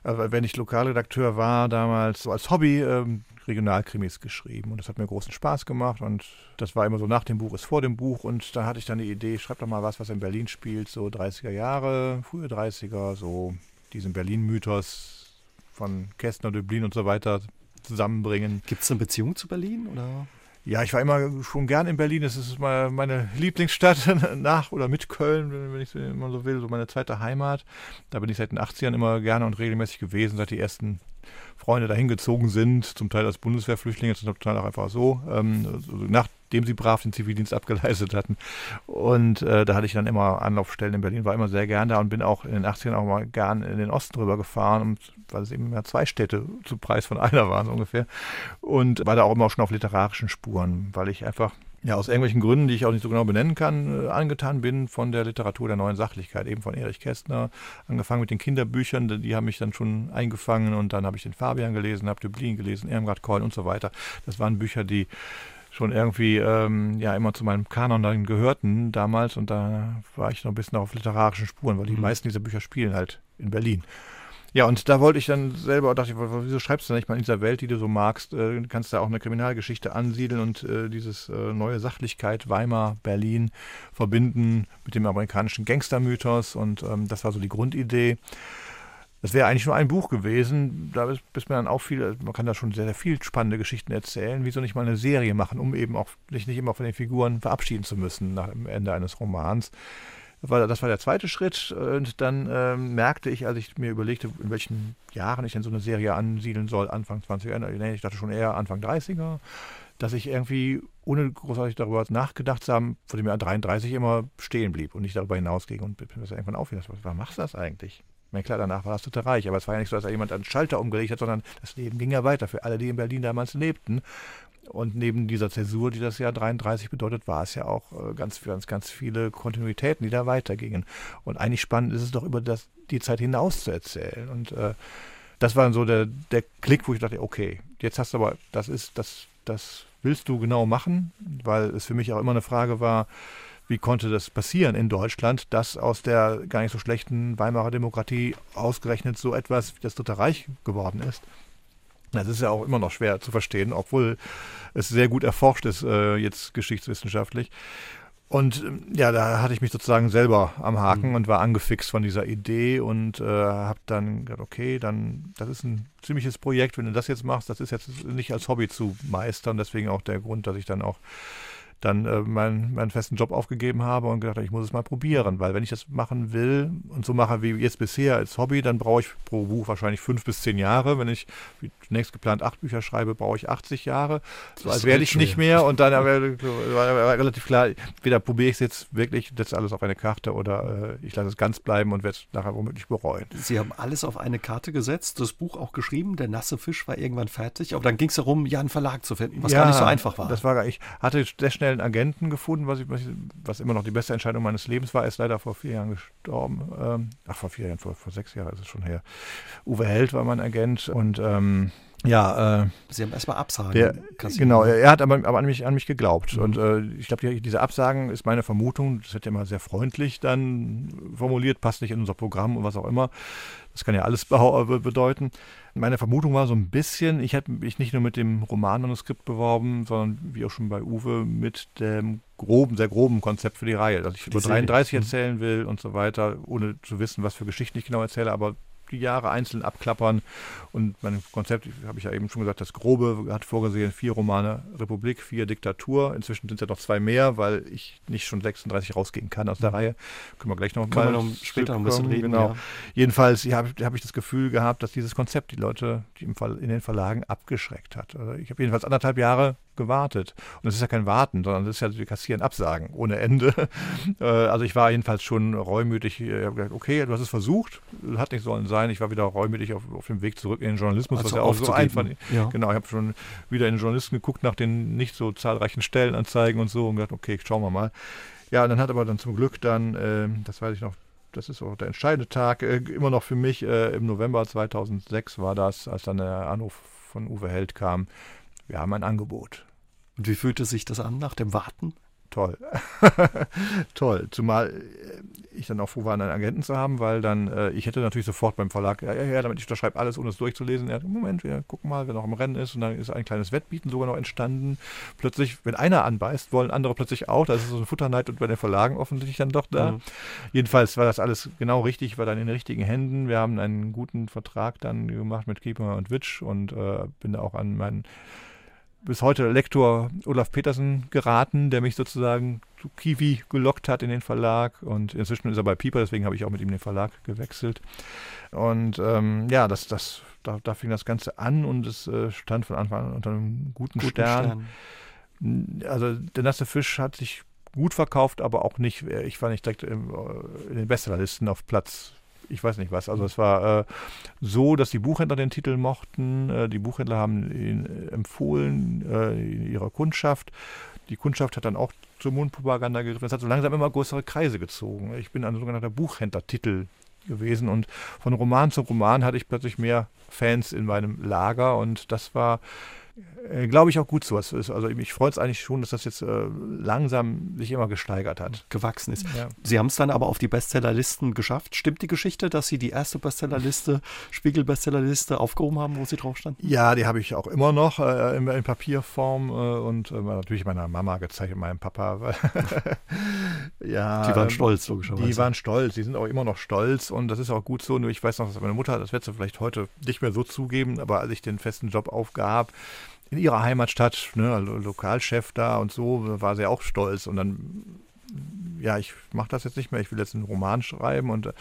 äh, wenn ich Lokalredakteur war, damals so als Hobby ähm, Regionalkrimis geschrieben und das hat mir großen Spaß gemacht und das war immer so nach dem Buch ist vor dem Buch und da hatte ich dann die Idee, schreib doch mal was, was in Berlin spielt, so 30er Jahre, frühe 30er, so diesen Berlin-Mythos von Kästner, Döblin und so weiter zusammenbringen. Gibt es eine Beziehung zu Berlin oder? Ja, ich war immer schon gern in Berlin. Das ist meine Lieblingsstadt <laughs> nach oder mit Köln, wenn ich es immer so will, so meine zweite Heimat. Da bin ich seit den 80ern immer gerne und regelmäßig gewesen, seit die ersten Freunde dahin gezogen sind, zum Teil als Bundeswehrflüchtlinge, zum Teil auch einfach so, ähm, also nachdem sie brav den Zivildienst abgeleistet hatten. Und äh, da hatte ich dann immer Anlaufstellen in Berlin, war immer sehr gern da und bin auch in den 80ern auch mal gern in den Osten rüber gefahren, weil es eben mehr zwei Städte zu Preis von <laughs> einer waren so ungefähr. Und war da auch immer schon auf literarischen Spuren, weil ich einfach ja, aus irgendwelchen Gründen, die ich auch nicht so genau benennen kann, äh, angetan bin von der Literatur der neuen Sachlichkeit, eben von Erich Kästner, angefangen mit den Kinderbüchern, die haben mich dann schon eingefangen und dann habe ich den Fabian gelesen, habe Dublin gelesen, Irmgard Keul und so weiter. Das waren Bücher, die schon irgendwie ähm, ja immer zu meinem Kanon dann gehörten damals und da war ich noch ein bisschen auf literarischen Spuren, weil die mhm. meisten dieser Bücher spielen halt in Berlin. Ja, und da wollte ich dann selber, dachte ich, wieso schreibst du nicht mal in dieser Welt, die du so magst, äh, kannst da auch eine Kriminalgeschichte ansiedeln und äh, dieses äh, neue Sachlichkeit Weimar, Berlin verbinden mit dem amerikanischen Gangstermythos und ähm, das war so die Grundidee. Das wäre eigentlich nur ein Buch gewesen. Da ist, bis mir dann auch man kann da schon sehr, sehr viel spannende Geschichten erzählen. Wieso nicht mal eine Serie machen, um eben auch sich nicht immer von den Figuren verabschieden zu müssen nach dem Ende eines Romans. Das war, der zweite Schritt. Und dann ähm, merkte ich, als ich mir überlegte, in welchen Jahren ich denn so eine Serie ansiedeln soll, Anfang 20er, ich dachte schon eher Anfang 30er, dass ich irgendwie, ohne großartig darüber nachgedacht zu haben, vor dem Jahr 33 immer stehen blieb und nicht darüber hinausging und bin das irgendwann aufgedacht, was machst du das eigentlich? Meine, klar, danach war es total reich, aber es war ja nicht so, dass da jemand einen Schalter umgelegt hat, sondern das Leben ging ja weiter für alle, die in Berlin damals lebten. Und neben dieser Zäsur, die das Jahr 33 bedeutet, war es ja auch äh, ganz, ganz, ganz viele Kontinuitäten, die da weitergingen. Und eigentlich spannend ist es doch über das, die Zeit hinaus zu erzählen. Und äh, das war dann so der, der Klick, wo ich dachte, okay, jetzt hast du aber, das ist, das, das willst du genau machen, weil es für mich auch immer eine Frage war, wie konnte das passieren in Deutschland, dass aus der gar nicht so schlechten Weimarer Demokratie ausgerechnet so etwas wie das Dritte Reich geworden ist. Das ist ja auch immer noch schwer zu verstehen, obwohl es sehr gut erforscht ist, äh, jetzt geschichtswissenschaftlich. Und ähm, ja, da hatte ich mich sozusagen selber am Haken mhm. und war angefixt von dieser Idee und äh, habe dann gedacht, okay, dann das ist ein ziemliches Projekt, wenn du das jetzt machst, das ist jetzt nicht als Hobby zu meistern, deswegen auch der Grund, dass ich dann auch dann äh, meinen, meinen festen Job aufgegeben habe und gedacht, ich muss es mal probieren, weil wenn ich das machen will und so mache wie jetzt bisher als Hobby, dann brauche ich pro Buch wahrscheinlich fünf bis zehn Jahre. Wenn ich zunächst geplant acht Bücher schreibe, brauche ich 80 Jahre. So als werde ich nicht mehr und dann war, war relativ klar, weder probiere ich es jetzt wirklich, setze alles auf eine Karte oder äh, ich lasse es ganz bleiben und werde es nachher womöglich bereuen. Sie haben alles auf eine Karte gesetzt, das Buch auch geschrieben, der nasse Fisch war irgendwann fertig, aber dann ging es darum, ja einen Verlag zu finden, was ja, gar nicht so einfach war. Das war ich hatte sehr schnell einen Agenten gefunden, was, ich, was immer noch die beste Entscheidung meines Lebens war. Er ist leider vor vier Jahren gestorben. Ähm, ach, vor vier Jahren, vor, vor sechs Jahren ist es schon her. Uwe Held war mein Agent und ähm, ja, äh, Sie haben erstmal Absagen. Der, genau, er, er, hat aber, aber an, mich, an mich geglaubt. Mhm. Und äh, ich glaube, die, diese Absagen ist meine Vermutung, das wird ja immer sehr freundlich dann formuliert, passt nicht in unser Programm und was auch immer. Das kann ja alles bedeuten. Meine Vermutung war so ein bisschen, ich hätte mich nicht nur mit dem Romanmanuskript beworben, sondern wie auch schon bei Uwe mit dem groben, sehr groben Konzept für die Reihe. Dass ich über 33 mhm. erzählen will und so weiter, ohne zu wissen, was für Geschichten ich genau erzähle, aber die Jahre einzeln abklappern. Und mein Konzept, habe ich ja eben schon gesagt, das Grobe hat vorgesehen, vier Romane Republik, vier Diktatur. Inzwischen sind es ja noch zwei mehr, weil ich nicht schon 36 rausgehen kann aus der mhm. Reihe. Können wir gleich noch Können mal wir später noch ein bisschen reden. Genau. Ja. Jedenfalls ja, habe hab ich das Gefühl gehabt, dass dieses Konzept die Leute die im Fall in den Verlagen abgeschreckt hat. Also ich habe jedenfalls anderthalb Jahre gewartet. Und es ist ja kein Warten, sondern es ist ja, wir kassieren Absagen ohne Ende. <laughs> Äh, also ich war jedenfalls schon reumütig. Ich habe gedacht, okay, du hast es versucht, hat nicht sollen sein. Ich war wieder reumütig auf, auf dem Weg zurück in den Journalismus, also was ja auch so einfach ja. Genau, ich habe schon wieder in den Journalisten geguckt nach den nicht so zahlreichen Stellenanzeigen und so und gedacht, okay, schauen wir mal. Ja, und dann hat aber dann zum Glück dann, äh, das weiß ich noch, das ist auch der entscheidende Tag, äh, immer noch für mich, äh, im November 2006 war das, als dann der Anruf von Uwe Held kam, wir haben ein Angebot. Und wie fühlte sich das an nach dem Warten? Toll. <laughs> Toll. Zumal äh, ich dann auch froh war, einen Agenten zu haben, weil dann, äh, ich hätte natürlich sofort beim Verlag, ja, ja, ja, damit ich unterschreibe alles, ohne es durchzulesen. Er hat, Moment, wir gucken mal, wer noch im Rennen ist. Und dann ist ein kleines Wettbieten sogar noch entstanden. Plötzlich, wenn einer anbeißt, wollen andere plötzlich auch. Das ist so eine Futterneid und bei den Verlagen offensichtlich dann doch da. Mhm. Jedenfalls war das alles genau richtig, war dann in den richtigen Händen. Wir haben einen guten Vertrag dann gemacht mit Keeper und Witch und äh, bin da auch an meinen bis heute Lektor Olaf Petersen geraten, der mich sozusagen zu Kiwi gelockt hat in den Verlag. Und inzwischen ist er bei Pieper, deswegen habe ich auch mit ihm den Verlag gewechselt. Und ähm, ja, das, das, da, da, fing das Ganze an und es äh, stand von Anfang an unter einem guten, guten Stern. Stern. Also der nasse Fisch hat sich gut verkauft, aber auch nicht, äh, ich war nicht direkt äh, in den Bestsellerlisten auf Platz ich weiß nicht was. Also es war äh, so, dass die Buchhändler den Titel mochten. Äh, die Buchhändler haben ihn äh, empfohlen äh, in ihrer Kundschaft. Die Kundschaft hat dann auch zur Mundpropaganda gegriffen. Es hat so langsam immer größere Kreise gezogen. Ich bin ein sogenannter Buchhändlertitel gewesen und von Roman zu Roman hatte ich plötzlich mehr Fans in meinem Lager und das war Glaube ich auch gut so. Also mich freut es eigentlich schon, dass das jetzt äh, langsam sich immer gesteigert hat. Gewachsen ist. Ja. Sie haben es dann aber auf die Bestsellerlisten geschafft. Stimmt die Geschichte, dass Sie die erste Bestsellerliste, Spiegel-Bestsellerliste aufgehoben haben, wo Sie drauf standen? Ja, die habe ich auch immer noch äh, in, in, Papierform äh, und äh, natürlich meiner Mama gezeigt, meinem Papa. <laughs> ja, die waren stolz, logischerweise. Die waren stolz, die sind auch immer noch stolz und das ist auch gut so. Nur ich weiß noch, dass meine Mutter, das wird sie vielleicht heute nicht mehr so zugeben, aber als ich den festen Job aufgab, in ihrer Heimatstadt, ne, Lokalchef da und so, war sie auch stolz. Und dann ja, ich mache das jetzt nicht mehr, ich will jetzt einen Roman schreiben und äh,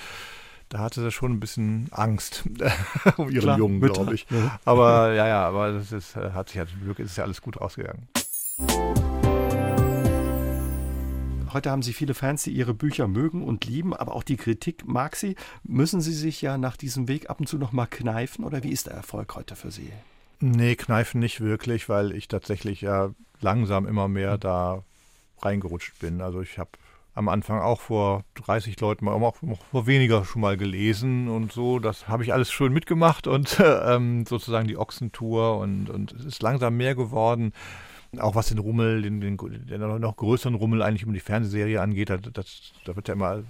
da hatte sie schon ein bisschen Angst <laughs> um ihren Klar, Jungen, glaube ich. Ja. <laughs> Aber ja, ja, aber das ist, äh, hat sich ja zum Glück ist ja alles gut ausgegangen. Heute haben Sie viele Fans, die Ihre Bücher mögen und lieben, aber auch die Kritik mag sie. Müssen Sie sich ja nach diesem Weg ab und zu noch mal kneifen oder wie ist der Erfolg heute für Sie? Nee, kneifen nicht wirklich, weil ich tatsächlich ja langsam immer mehr da reingerutscht bin. Also ich habe am Anfang auch vor 30 Leuten, auch vor weniger schon mal gelesen und so. Das habe ich alles schön mitgemacht und <laughs> ähm, sozusagen die Ochsentour und, und es ist langsam mehr geworden. Auch was den Rummel, den, den, den noch größeren Rummel eigentlich um die Fernsehserie angeht, da, das, da wird ja immer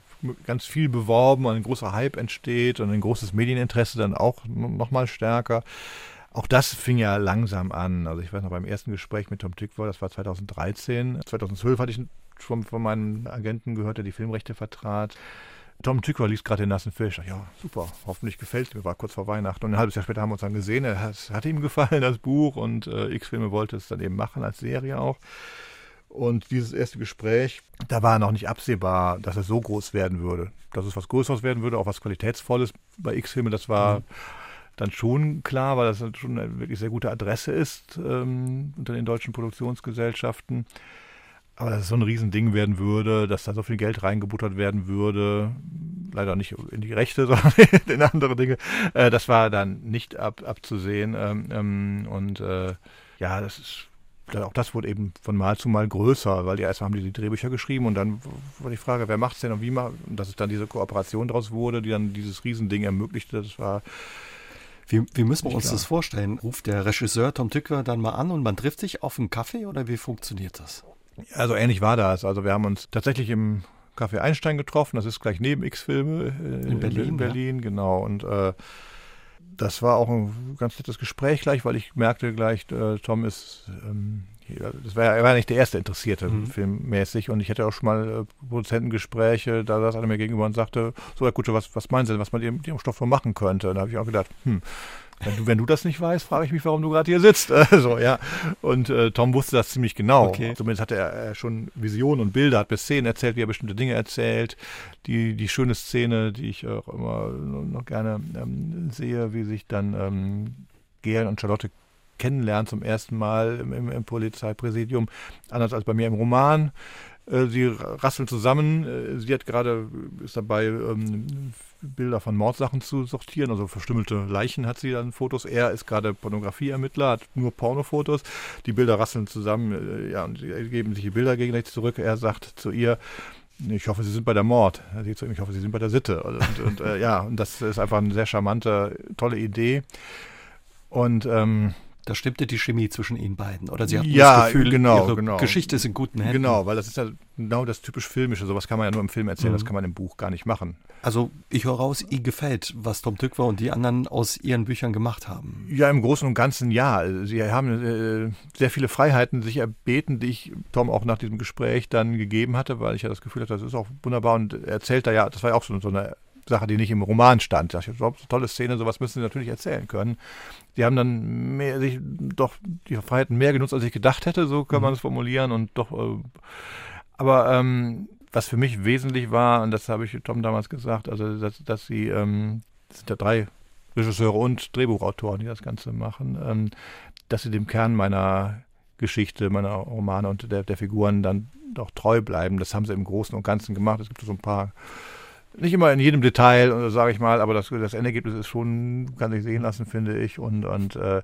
ganz viel beworben und ein großer Hype entsteht und ein großes Medieninteresse dann auch noch mal stärker. Auch das fing ja langsam an. Also ich weiß noch beim ersten Gespräch mit Tom Tykwer, das war 2013. 2012 hatte ich schon von meinem Agenten gehört, der die Filmrechte vertrat. Tom Tykwer liest gerade den nassen Fisch. Ja, super, hoffentlich gefällt es mir. War kurz vor Weihnachten. Und ein halbes Jahr später haben wir uns dann gesehen. Es hat ihm gefallen, das Buch. Und äh, X-Filme wollte es dann eben machen, als Serie auch. Und dieses erste Gespräch, da war noch nicht absehbar, dass es so groß werden würde. Dass es was Größeres werden würde, auch was Qualitätsvolles bei X-Filme, das war. Mhm dann schon klar, weil das schon eine wirklich sehr gute Adresse ist ähm, unter den deutschen Produktionsgesellschaften. Aber dass es so ein Riesending werden würde, dass da so viel Geld reingebuttert werden würde, leider nicht in die Rechte, <laughs> sondern in andere Dinge, äh, das war dann nicht ab, abzusehen. Ähm, ähm, und äh, ja, das ist auch das wurde eben von Mal zu Mal größer, weil die erstmal haben die, die Drehbücher geschrieben und dann war die Frage, wer macht es denn und wie macht, und dass es dann diese Kooperation daraus wurde, die dann dieses Riesending ermöglichte, das war wie, wie müssen wir uns klar. das vorstellen? Ruft der Regisseur Tom Tücker dann mal an und man trifft sich auf einen Kaffee oder wie funktioniert das? Also ähnlich war das. Also wir haben uns tatsächlich im Café Einstein getroffen. Das ist gleich neben X-Filme äh, in Berlin. In Berlin, ja. genau. Und äh, das war auch ein ganz nettes Gespräch gleich, weil ich merkte gleich, äh, Tom ist ähm, das war, er war nicht der erste Interessierte mhm. filmmäßig und ich hatte auch schon mal äh, Produzentengespräche, da saß einer mir gegenüber und sagte, so Herr Kutsche, was, was meinen Sie denn, was man mit Ihrem Stoff machen könnte? Und da habe ich auch gedacht, hm, wenn du, wenn du das nicht weißt, frage ich mich, warum du gerade hier sitzt. <laughs> so, ja. Und äh, Tom wusste das ziemlich genau. Okay. Zumindest hatte er, er schon Visionen und Bilder, hat bis Szenen erzählt, wie er bestimmte Dinge erzählt. Die, die schöne Szene, die ich auch immer noch gerne ähm, sehe, wie sich dann ähm, Gern und Charlotte kennenlernen zum ersten Mal im, im, im Polizeipräsidium, anders als bei mir im Roman. Äh, sie rasseln zusammen. Äh, sie hat gerade, ist dabei, ähm, Bilder von Mordsachen zu sortieren, also verstümmelte Leichen hat sie dann Fotos. Er ist gerade Pornografieermittler, hat nur Pornofotos. Die Bilder rasseln zusammen, äh, ja, und sie geben sich die Bilder gegenseitig zurück. Er sagt zu ihr, ich hoffe, Sie sind bei der Mord. Sagt zu ihm, ich hoffe, Sie sind bei der Sitte. Und, und äh, ja, und das ist einfach eine sehr charmante, tolle Idee. Und ähm, da stimmte die Chemie zwischen ihnen beiden. Oder sie hatten ja, das Gefühl, genau, ihre genau. Geschichte ist in guten Händen. Genau, weil das ist ja genau das typisch Filmische. Sowas kann man ja nur im Film erzählen, mhm. das kann man im Buch gar nicht machen. Also ich höre raus, Ihnen gefällt, was Tom Tückwer und die anderen aus Ihren Büchern gemacht haben. Ja, im Großen und Ganzen ja. Sie haben äh, sehr viele Freiheiten sich erbeten, die ich Tom auch nach diesem Gespräch dann gegeben hatte, weil ich ja das Gefühl hatte, das ist auch wunderbar und er erzählt da ja, das war ja auch so, so eine Sache, die nicht im Roman stand. Das ist eine tolle Szene, sowas müssen sie natürlich erzählen können. Die haben dann mehr, sich doch die Freiheiten mehr genutzt, als ich gedacht hätte, so kann mhm. man es formulieren. Und doch, äh, aber ähm, was für mich wesentlich war, und das habe ich Tom damals gesagt, also dass, dass sie, ähm, das sind ja drei Regisseure und Drehbuchautoren, die das Ganze machen, ähm, dass sie dem Kern meiner Geschichte, meiner Romane und der, der Figuren dann doch treu bleiben. Das haben sie im Großen und Ganzen gemacht. Es gibt so ein paar nicht immer in jedem Detail, sage ich mal, aber das, das Endergebnis ist schon, kann sich sehen lassen, finde ich. Und, und äh,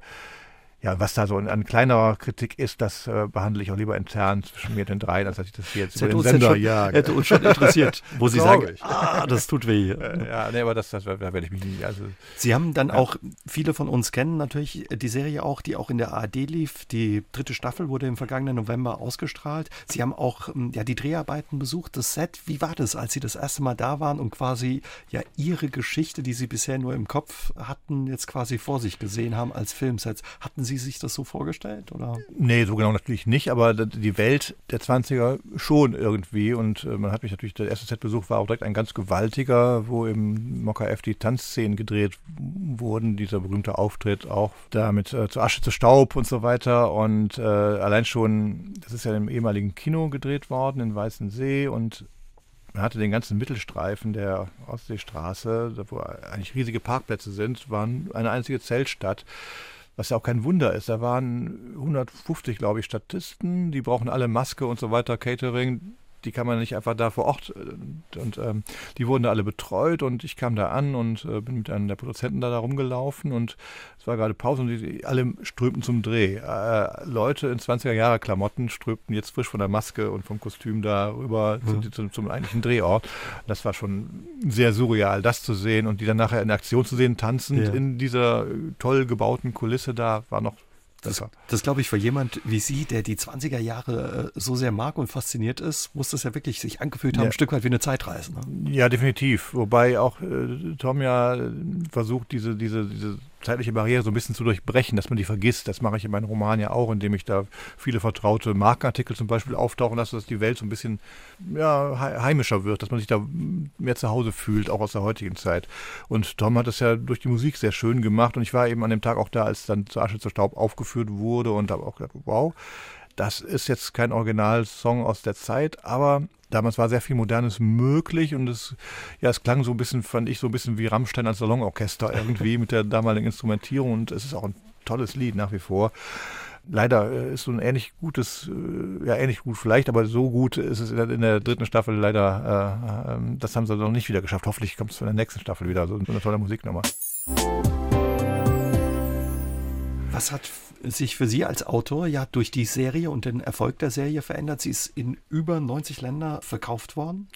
ja, was da so an kleinerer Kritik ist, das äh, behandle ich auch lieber intern zwischen mir und den dreien, als dass ich das jetzt das über den Sender schon, ja, Hätte uns schon interessiert, wo Sie sagen, ich. ah, das tut weh. Äh, ja, nee, aber das, das, da werde ich mich nicht. Also, Sie haben dann ja. auch, viele von uns kennen natürlich die Serie auch, die auch in der ARD lief. Die dritte Staffel wurde im vergangenen November ausgestrahlt. Sie haben auch ähm, ja, die Dreharbeiten besucht, das Set. Wie war das, als Sie das erste Mal da waren und quasi ja Ihre Geschichte, die Sie bisher nur im Kopf hatten, jetzt quasi vor sich gesehen haben als Filmsets? Hatten Sie Sie sich das so vorgestellt? Oder? Nee, so genau natürlich nicht, aber die Welt der 20er schon irgendwie. Und äh, man hat mich natürlich, der erste Setbesuch war auch direkt ein ganz gewaltiger, wo im Mokka F die Tanzszenen gedreht wurden. Dieser berühmte Auftritt auch da mit äh, zu Asche zu Staub und so weiter. Und äh, allein schon, das ist ja im ehemaligen Kino gedreht worden in Weißensee und man hatte den ganzen Mittelstreifen der Ostseestraße, wo eigentlich riesige Parkplätze sind, waren eine einzige Zeltstadt was ja auch kein Wunder ist. Da waren 150, glaube ich, Statisten, die brauchen alle Maske und so weiter, Catering die kann man nicht einfach da vor Ort. Äh, und ähm, die wurden da alle betreut und ich kam da an und äh, bin mit einem der Produzenten da, da rumgelaufen und es war gerade Pause und die, die alle strömten zum Dreh. Äh, Leute in 20er Jahre Klamotten strömten jetzt frisch von der Maske und vom Kostüm da rüber mhm. zu, zum, zum eigentlichen Drehort. Das war schon sehr surreal, das zu sehen und die dann nachher in Aktion zu sehen, tanzend ja. in dieser toll gebauten Kulisse da, war noch das, das glaube ich, für jemand wie Sie, der die 20er Jahre äh, so sehr mag und fasziniert ist, muss das ja wirklich sich angefühlt haben, ja. ein Stück weit wie eine Zeitreise. Ne? Ja, definitiv. Wobei auch äh, Tom ja versucht, diese, diese, diese zeitliche Barriere so ein bisschen zu durchbrechen, dass man die vergisst. Das mache ich in meinem Roman ja auch, indem ich da viele vertraute Markenartikel zum Beispiel auftauchen lasse, dass die Welt so ein bisschen ja, heimischer wird, dass man sich da mehr zu Hause fühlt, auch aus der heutigen Zeit. Und Tom hat das ja durch die Musik sehr schön gemacht und ich war eben an dem Tag auch da, als dann zu Asche zu Staub aufgeführt wurde und habe auch gedacht, wow, das ist jetzt kein Originalsong aus der Zeit, aber damals war sehr viel Modernes möglich und es, ja, es klang so ein bisschen, fand ich, so ein bisschen wie Rammstein als Salonorchester <laughs> irgendwie mit der damaligen Instrumentierung und es ist auch ein tolles Lied nach wie vor. Leider äh, ist so ein ähnlich gutes, äh, ja ähnlich gut vielleicht, aber so gut ist es in der, in der dritten Staffel leider, äh, äh, das haben sie noch nicht wieder geschafft. Hoffentlich kommt es von der nächsten Staffel wieder, so, so eine tolle Musiknummer. Was hat sich für Sie als Autor ja durch die Serie und den Erfolg der Serie verändert? Sie ist in über 90 Länder verkauft worden.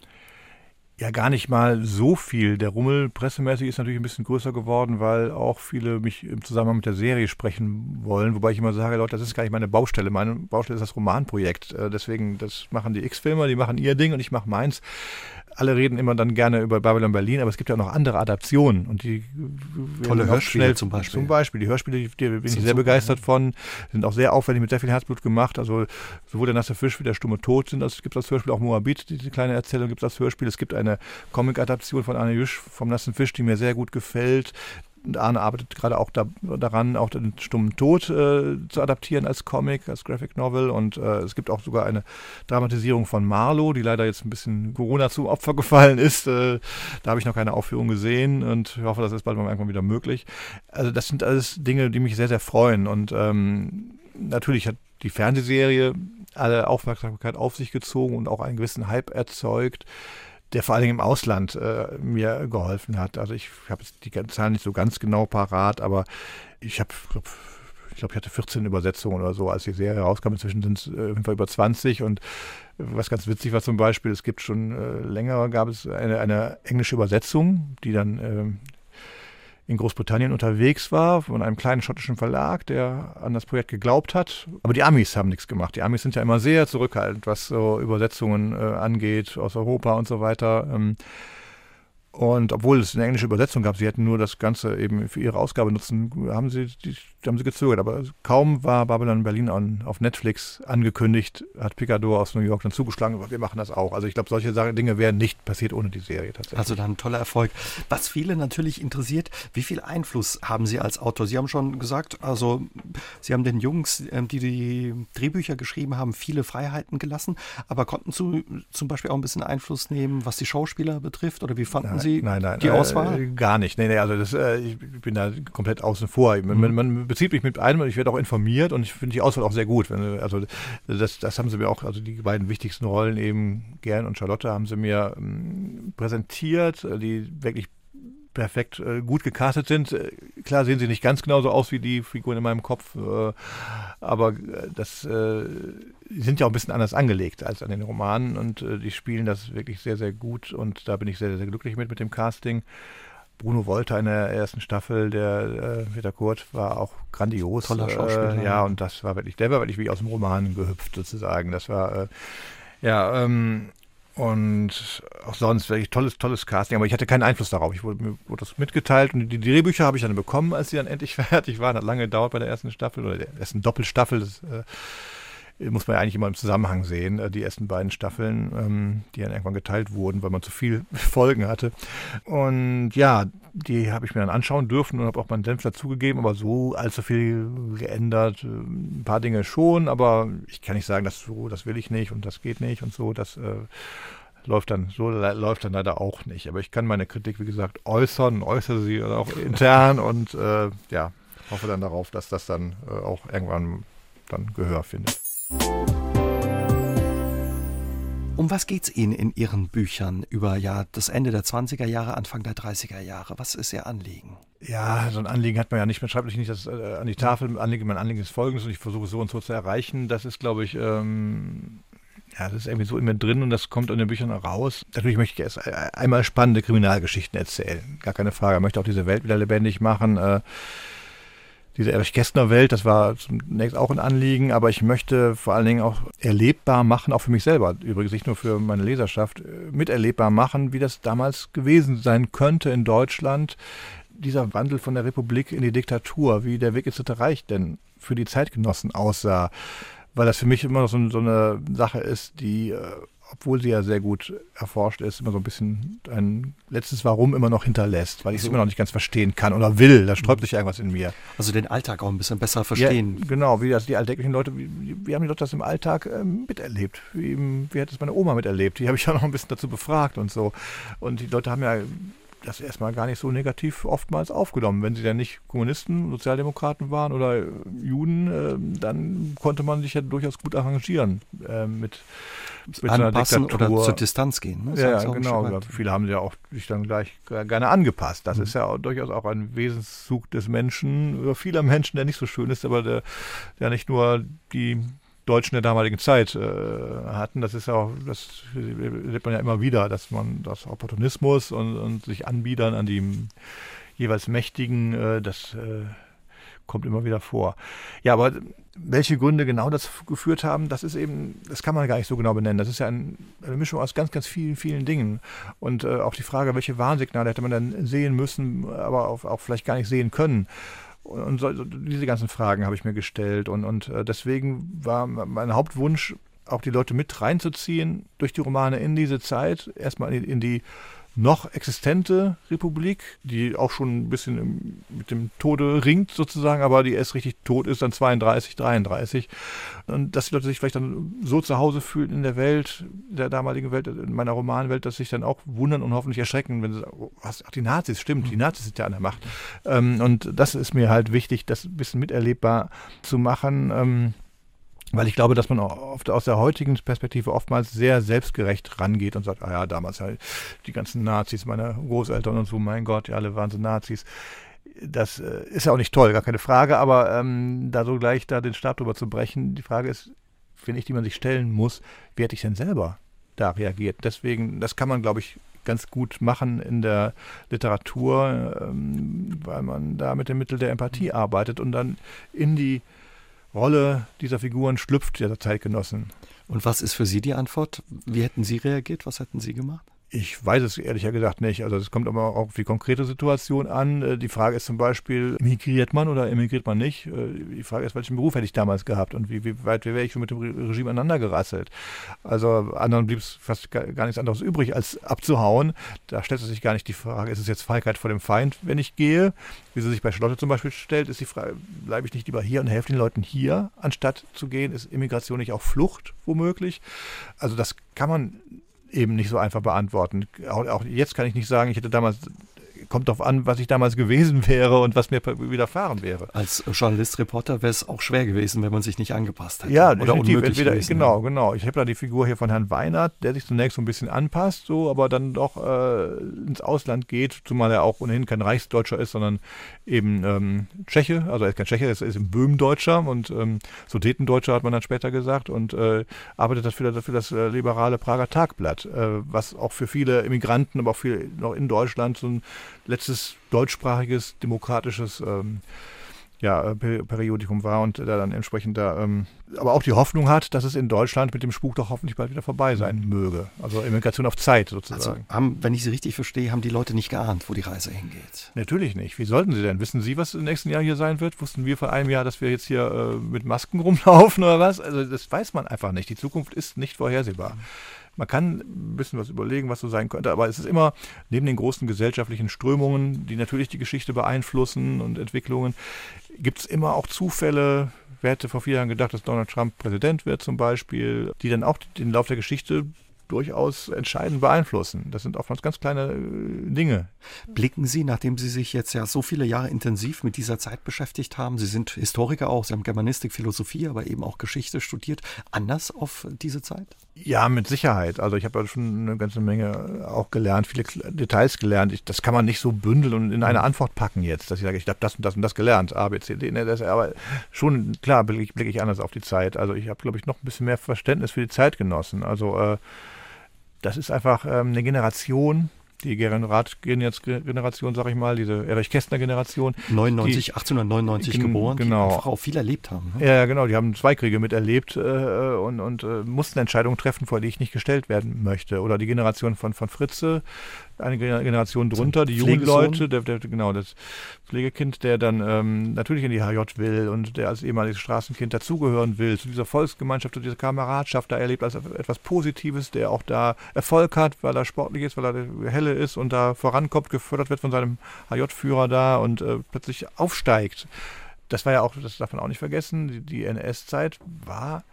Ja, gar nicht mal so viel. Der Rummel pressemäßig ist natürlich ein bisschen größer geworden, weil auch viele mich im Zusammenhang mit der Serie sprechen wollen. Wobei ich immer sage, Leute, das ist gar nicht meine Baustelle. Meine Baustelle ist das Romanprojekt. Äh, deswegen, das machen die X-Filmer, die machen ihr Ding und ich mache meins alle reden immer dann gerne über Babylon Berlin, aber es gibt ja noch andere Adaptionen und die tolle Hörspiele schnell, zum Beispiel. Zum Beispiel die Hörspiele, die, die bin ich sehr begeistert ja. von, sind auch sehr aufwendig mit sehr viel Herzblut gemacht. Also sowohl der nasse Fisch wie der stumme Tod sind. Es gibt das Hörspiel auch Moabit, diese kleine Erzählung gibt es das Hörspiel. Es gibt eine Comic-Adaption von Anne Jüsch vom nassen Fisch, die mir sehr gut gefällt. Arne arbeitet gerade auch da, daran, auch den stummen Tod äh, zu adaptieren als Comic, als Graphic Novel. Und äh, es gibt auch sogar eine Dramatisierung von Marlow, die leider jetzt ein bisschen Corona zum Opfer <laughs> gefallen ist. Äh, da habe ich noch keine Aufführung gesehen und ich hoffe, das ist bald mal irgendwann wieder möglich. Also das sind alles Dinge, die mich sehr, sehr freuen. Und ähm, natürlich hat die Fernsehserie alle Aufmerksamkeit auf sich gezogen und auch einen gewissen Hype erzeugt der vor allen Dingen im Ausland äh, mir geholfen hat. Also ich habe die Zahlen nicht so ganz genau parat, aber ich habe ich glaube, ich hatte 14 Übersetzungen oder so, als die Serie rauskam. Inzwischen sind es äh, über 20 und was ganz witzig war zum Beispiel, es gibt schon äh, länger, gab es eine, eine englische Übersetzung, die dann äh, in Großbritannien unterwegs war, von einem kleinen schottischen Verlag, der an das Projekt geglaubt hat. Aber die Amis haben nichts gemacht. Die Amis sind ja immer sehr zurückhaltend, was so Übersetzungen äh, angeht aus Europa und so weiter. Ähm, und obwohl es eine englische Übersetzung gab, sie hätten nur das Ganze eben für ihre Ausgabe nutzen, haben sie, die, haben sie gezögert. Aber kaum war Babylon Berlin on, auf Netflix angekündigt, hat Picador aus New York dann zugeschlagen, wir machen das auch. Also ich glaube, solche Dinge wären nicht passiert ohne die Serie tatsächlich. Also dann toller Erfolg. Was viele natürlich interessiert, wie viel Einfluss haben Sie als Autor? Sie haben schon gesagt, also Sie haben den Jungs, ähm, die die Drehbücher geschrieben haben, viele Freiheiten gelassen, aber konnten zu, zum Beispiel auch ein bisschen Einfluss nehmen, was die Schauspieler betrifft? Oder wie fanden Nein. Sie nein, nein, die Auswahl? Äh, gar nicht. Nee, nee, also das, äh, ich bin da komplett außen vor. Man, mhm. man, bezieht mich mit einem und ich werde auch informiert und ich finde die Auswahl auch sehr gut. Wenn, also das, das haben sie mir auch, also die beiden wichtigsten Rollen eben, Gern und Charlotte, haben sie mir ähm, präsentiert, äh, die wirklich perfekt äh, gut gecastet sind. Äh, klar sehen sie nicht ganz genauso aus wie die Figuren in meinem Kopf, äh, aber äh, das äh, sind ja auch ein bisschen anders angelegt als an den Romanen und äh, die spielen das wirklich sehr, sehr gut und da bin ich sehr, sehr glücklich mit, mit dem Casting. Bruno Wolter in der ersten Staffel, der äh, Peter Kurt, war auch grandios. Toller Schauspieler. ja, und das war wirklich, der war wirklich wie aus dem Roman gehüpft sozusagen. Das war, ja, ähm, und auch sonst wirklich tolles, tolles Casting, aber ich hatte keinen Einfluss darauf. Ich wurde, mir wurde das mitgeteilt und die, die Drehbücher habe ich dann bekommen, als sie dann endlich <laughs> fertig waren. Hat lange gedauert bei der ersten Staffel oder der ersten Doppelstaffel. Das äh, muss man ja eigentlich immer im Zusammenhang sehen, äh, die ersten beiden Staffeln, ähm, die dann irgendwann geteilt wurden, weil man zu viel <laughs> Folgen hatte. Und ja, die habe ich mir dann anschauen dürfen und habe auch meinen Senf dazugegeben, aber so allzu viel geändert. Äh, ein paar Dinge schon, aber ich kann nicht sagen, dass so, das will ich nicht und das geht nicht und so. Das äh, läuft dann, so läuft dann leider auch nicht. Aber ich kann meine Kritik, wie gesagt, äußern, äußere sie auch intern und äh, ja, hoffe dann darauf, dass das dann äh, auch irgendwann dann Gehör findet. Um was geht es Ihnen in Ihren Büchern über ja, das Ende der 20er Jahre, Anfang der 30er Jahre? Was ist Ihr Anliegen? Ja, so ein Anliegen hat man ja nicht. Man schreibt nicht das, äh, an die Tafel. Anliegen, mein Anliegen ist folgendes und ich versuche so und so zu erreichen. Das ist, glaube ich, ähm, ja, das ist irgendwie so in mir drin und das kommt in den Büchern raus. Natürlich möchte ich erst einmal spannende Kriminalgeschichten erzählen. Gar keine Frage. Ich möchte auch diese Welt wieder lebendig machen. Äh, diese Erich Kästner Welt, das war zunächst auch ein Anliegen, aber ich möchte vor allen Dingen auch erlebbar machen, auch für mich selber, übrigens nicht nur für meine Leserschaft, äh, miterlebbar machen, wie das damals gewesen sein könnte in Deutschland, dieser Wandel von der Republik in die Diktatur, wie der Weg ins Dritte Reich denn für die Zeitgenossen aussah, weil das für mich immer noch so, so eine Sache ist, die äh, obwohl sie ja sehr gut erforscht ist, immer so ein bisschen ein letztes Warum immer noch hinterlässt, weil ich es also, immer noch nicht ganz verstehen kann oder will. Da sträubt sich irgendwas in mir. Also den Alltag auch ein bisschen besser verstehen. Ja, genau, wie das die alltäglichen Leute, wie, wie haben die Leute das im Alltag äh, miterlebt? Wie, wie hat es meine Oma miterlebt? Die habe ich ja noch ein bisschen dazu befragt und so. Und die Leute haben ja das erstmal gar nicht so negativ oftmals aufgenommen. Wenn sie dann nicht Kommunisten, Sozialdemokraten waren oder äh, Juden, äh, dann konnte man sich ja durchaus gut arrangieren äh, mit, mit Anpassen oder zur Distanz gehen. Ne? Ja, genau. Viele haben ja auch sich dann gleich gerne angepasst. Das mhm. ist ja durchaus auch ein Wesenszug des Menschen, oder vieler Menschen, der nicht so schön ist, aber der, der nicht nur die Deutschen der damaligen Zeit äh, hatten. Das ist ja auch, das sieht man ja immer wieder, dass man das Opportunismus und, und sich anbiedern an die jeweils Mächtigen, äh, das äh, kommt immer wieder vor. Ja, aber welche Gründe genau dazu geführt haben, das ist eben, das kann man gar nicht so genau benennen. Das ist ja ein, eine Mischung aus ganz, ganz vielen, vielen Dingen. Und äh, auch die Frage, welche Warnsignale hätte man dann sehen müssen, aber auch, auch vielleicht gar nicht sehen können. Und so, diese ganzen Fragen habe ich mir gestellt. Und, und äh, deswegen war mein Hauptwunsch, auch die Leute mit reinzuziehen durch die Romane in diese Zeit, erstmal in, in die noch existente Republik, die auch schon ein bisschen mit dem Tode ringt sozusagen, aber die erst richtig tot ist dann 32, 33. Und dass die Leute sich vielleicht dann so zu Hause fühlen in der Welt, der damaligen Welt, in meiner Romanwelt, dass sich dann auch wundern und hoffentlich erschrecken, wenn sie sagen, oh, was, ach, die Nazis, stimmt, die mhm. Nazis sind ja an der Macht. Ähm, und das ist mir halt wichtig, das ein bisschen miterlebbar zu machen. Ähm, weil ich glaube, dass man oft aus der heutigen Perspektive oftmals sehr selbstgerecht rangeht und sagt, ah ja, damals halt die ganzen Nazis, meine Großeltern und so, mein Gott, ja, alle waren so Nazis. Das äh, ist ja auch nicht toll, gar keine Frage, aber ähm, da so gleich da den Stab drüber zu brechen, die Frage ist, finde ich, die man sich stellen muss, wie hätte ich denn selber da reagiert? Deswegen, das kann man, glaube ich, ganz gut machen in der Literatur, ähm, weil man da mit dem Mittel der Empathie arbeitet und dann in die Rolle dieser Figuren schlüpft, der Zeitgenossen. Und was ist für Sie die Antwort? Wie hätten Sie reagiert? Was hätten Sie gemacht? Ich weiß es ehrlich gesagt nicht. Also es kommt aber auch auf die konkrete Situation an. Äh, die Frage ist zum Beispiel, migriert man oder emigriert man nicht? Äh, die Frage ist, welchen Beruf hätte ich damals gehabt und wie, wie weit wäre ich schon mit dem Regime aneinander gerasselt? Also anderen blieb es fast gar, nichts anderes übrig, als abzuhauen. Da stellt sich gar nicht die Frage, ist es jetzt Feigheit vor dem Feind, wenn ich gehe? Wie sie sich bei Charlotte zum Beispiel stellt, ist die Frage, bleibe ich nicht lieber hier und helfe den Leuten hier, anstatt zu gehen? Ist Immigration nicht auch Flucht womöglich? Also das kann man eben nicht so einfach beantworten. Auch, auch, jetzt kann ich nicht sagen, ich hätte damals kommt darauf an, was ich damals gewesen <laughs> wäre und was mir widerfahren wäre. Als Journalist, Reporter wäre es auch schwer gewesen, wenn man sich nicht angepasst hätte. Ja, oder unmöglich entweder, gewesen, Genau, genau. Ich habe da die Figur hier von Herrn Weinert, der sich zunächst so ein bisschen anpasst, so, aber dann doch äh, ins Ausland geht, zumal er auch ohnehin kein Reichsdeutscher ist, sondern eben ähm, Tscheche, also er ist kein Tscheche, er ist, ist ein Böhmendeutscher und ähm, Sudetendeutscher hat man dann später gesagt und äh, arbeitet dafür, dafür das äh, liberale Prager Tagblatt, äh, was auch für viele Immigranten, aber auch viel noch in Deutschland so ein letztes deutschsprachiges, demokratisches ähm, ja, Periodikum war und der dann entsprechend da, ähm, aber auch die Hoffnung hat, dass es in Deutschland mit dem Spuk doch hoffentlich bald wieder vorbei sein möge. Also Immigration auf Zeit sozusagen. Also haben, wenn ich Sie richtig verstehe, haben die Leute nicht geahnt, wo die Reise hingeht. Natürlich nicht. Wie sollten sie denn? Wissen Sie, was im nächsten Jahr hier sein wird? Wussten wir vor einem Jahr, dass wir jetzt hier äh, mit Masken <laughs> rumlaufen oder was? Also das weiß man einfach nicht. Die Zukunft ist nicht vorhersehbar. Mhm. Man kann ein bisschen was überlegen, was so sein könnte, aber es ist immer neben den großen gesellschaftlichen Strömungen, die natürlich die Geschichte beeinflussen und Entwicklungen, gibt es immer auch Zufälle. Wer hätte vor vier Jahren gedacht, dass Donald Trump Präsident wird zum Beispiel, die dann auch den Lauf der Geschichte durchaus entscheidend beeinflussen. Das sind oftmals ganz kleine äh, Dinge. Blicken Sie, nachdem Sie sich jetzt ja so viele Jahre intensiv mit dieser Zeit beschäftigt haben, Sie sind Historiker auch, Sie haben Germanistik, Philosophie, aber eben auch Geschichte studiert, anders auf diese Zeit? Ja, mit Sicherheit. Also ich habe ja schon eine ganze Menge auch gelernt, viele Details gelernt. Ich, das kann man nicht so bündeln und in eine mhm. Antwort packen jetzt, dass ich sage, ich habe das und das und das gelernt, A, B, C, D, ne, das, aber schon, klar, blicke ich, blick ich anders auf die Zeit. Also ich habe, glaube ich, noch ein bisschen mehr Verständnis für die Zeitgenossen. Also äh, das ist einfach ähm, eine Generation, die Gerion-Rath-Generation, sag ich mal, diese Erich Kästner-Generation. 99, die, 1899 geboren, genau. die auch viel erlebt haben. Ne? Ja, genau, die haben zwei Kriege miterlebt äh, und, und äh, mussten Entscheidungen treffen, vor die ich nicht gestellt werden möchte. Oder die Generation von, von Fritze, eine Generation drunter, die jungen Leute, der, der, genau, das Pflegekind, der dann ähm, natürlich in die HJ will und der als ehemaliges Straßenkind dazugehören will, zu dieser Volksgemeinschaft, zu dieser Kameradschaft, da erlebt als etwas Positives, der auch da Erfolg hat, weil er sportlich ist, weil er helle ist und da vorankommt, gefördert wird von seinem HJ-Führer da und äh, plötzlich aufsteigt. Das war ja auch, das darf man auch nicht vergessen, die, die NS-Zeit war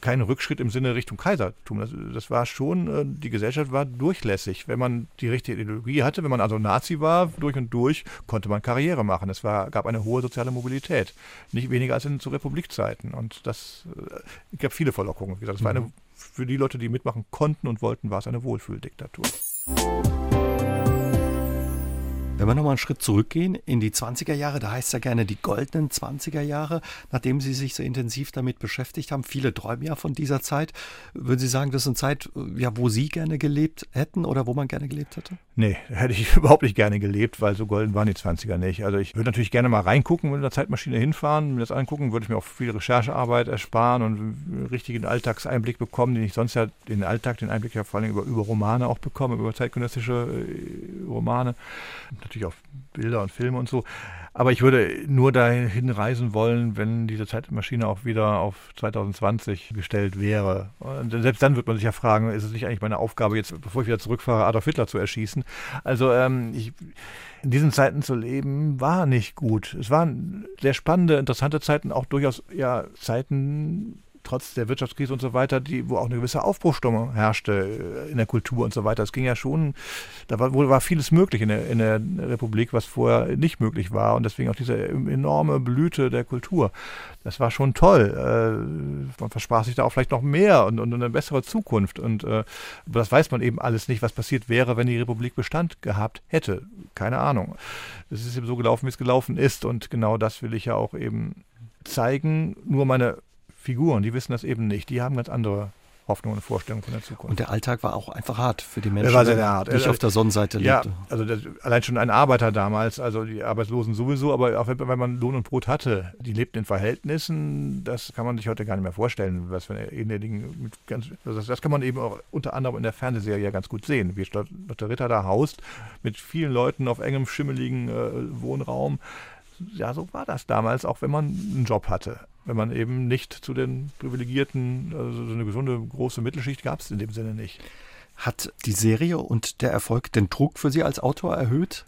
kein Rückschritt im Sinne Richtung Kaisertum. Das, das, war schon, äh, die Gesellschaft war durchlässig. Wenn man die richtige Ideologie hatte, wenn man also Nazi war, durch und durch, konnte man Karriere machen. Es war, gab eine hohe soziale Mobilität. Nicht weniger als in zu Republikzeiten. Und das äh, gab viele Verlockungen. Das war eine, mhm. für die Leute, die mitmachen konnten und wollten, war es eine Wohlfühldiktatur. Wenn wir nochmal einen Schritt zurückgehen in die 20er Jahre, da heißt es ja gerne die goldenen 20er Jahre, nachdem Sie sich so intensiv damit beschäftigt haben. Viele träumen ja von dieser Zeit. Würden Sie sagen, das ist eine Zeit, ja, wo Sie gerne gelebt hätten oder wo man gerne gelebt hätte? Nee, <laughs> hätte ich überhaupt nicht gerne gelebt, weil so golden waren die 20er nicht. Also ich würde natürlich gerne mal reingucken, mit der Zeitmaschine hinfahren, mir das angucken, würde ich mir auch viel Recherchearbeit ersparen und einen richtigen Alltagseinblick bekommen, den ich sonst ja den Alltag, den Einblick ja vor allem über, über Romane auch bekomme, über zeitgenössische äh, Romane natürlich auch Bilder und Filme und so. Aber ich würde nur dahin reisen wollen, wenn diese Zeitmaschine auch wieder auf 2020 gestellt wäre. Und selbst dann wird man sich ja fragen, ist es nicht eigentlich meine Aufgabe, jetzt, bevor ich wieder zurückfahre, Adolf Hitler zu erschießen? Also ähm, ich, in diesen Zeiten zu leben, war nicht gut. Es waren sehr spannende, interessante Zeiten, auch durchaus ja Zeiten, trotz der Wirtschaftskrise und so weiter, die, wo auch eine gewisse Aufbruchstimmung herrschte äh, in der Kultur und so weiter. Es ging ja schon, da war, war vieles möglich in der, in der Republik, was vorher nicht möglich war. Und deswegen auch diese enorme Blüte der Kultur. Das war schon toll. Äh, man versprach sich da auch vielleicht noch mehr und, und eine bessere Zukunft. Und äh, das weiß man eben alles nicht, was passiert wäre, wenn die Republik Bestand gehabt hätte. Keine Ahnung. Es ist eben so gelaufen, wie es gelaufen ist. Und genau das will ich ja auch eben zeigen. Nur meine Figuren, die wissen das eben nicht. Die haben ganz andere Hoffnungen und Vorstellungen von der Zukunft. Und der Alltag war auch einfach hart für die Menschen, der war sehr hart. die nicht auf der Sonnenseite lebte. Ja, also das, allein schon ein Arbeiter damals, also die Arbeitslosen sowieso, aber auch wenn, man Lohn und Brot hatte, die lebten in Verhältnissen, das kann man sich heute gar nicht mehr vorstellen, was für eine Dinge ganz, also das, das, kann man eben auch unter anderem in der Fernsehserie ganz gut sehen, wie Dr. Ritter da haust, mit vielen Leuten auf engem, schimmeligen äh, Wohnraum. Ja, so war das damals, auch wenn man einen Job hatte wenn man eben nicht zu den Privilegierten, also so eine gesunde große Mittelschicht gab es in dem Sinne nicht. Hat die Serie und der Erfolg den Druck für Sie als Autor erhöht?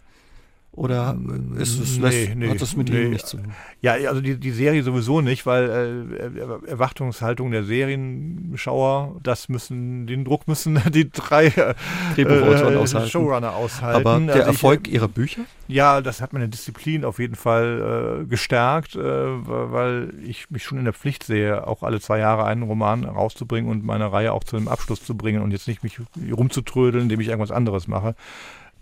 Oder ist es, nee, nee, hat das mit nee. Ihnen nichts zu tun? Ja, also die, die Serie sowieso nicht, weil äh, Erwartungshaltung der Serienschauer, das müssen, den Druck müssen <laughs> die drei äh, äh, Showrunner aushalten. Aber der also Erfolg ich, Ihrer Bücher? Ja, das hat meine Disziplin auf jeden Fall äh, gestärkt, äh, weil ich mich schon in der Pflicht sehe, auch alle zwei Jahre einen Roman rauszubringen und meine Reihe auch zu einem Abschluss zu bringen und jetzt nicht mich rumzutrödeln, indem ich irgendwas anderes mache.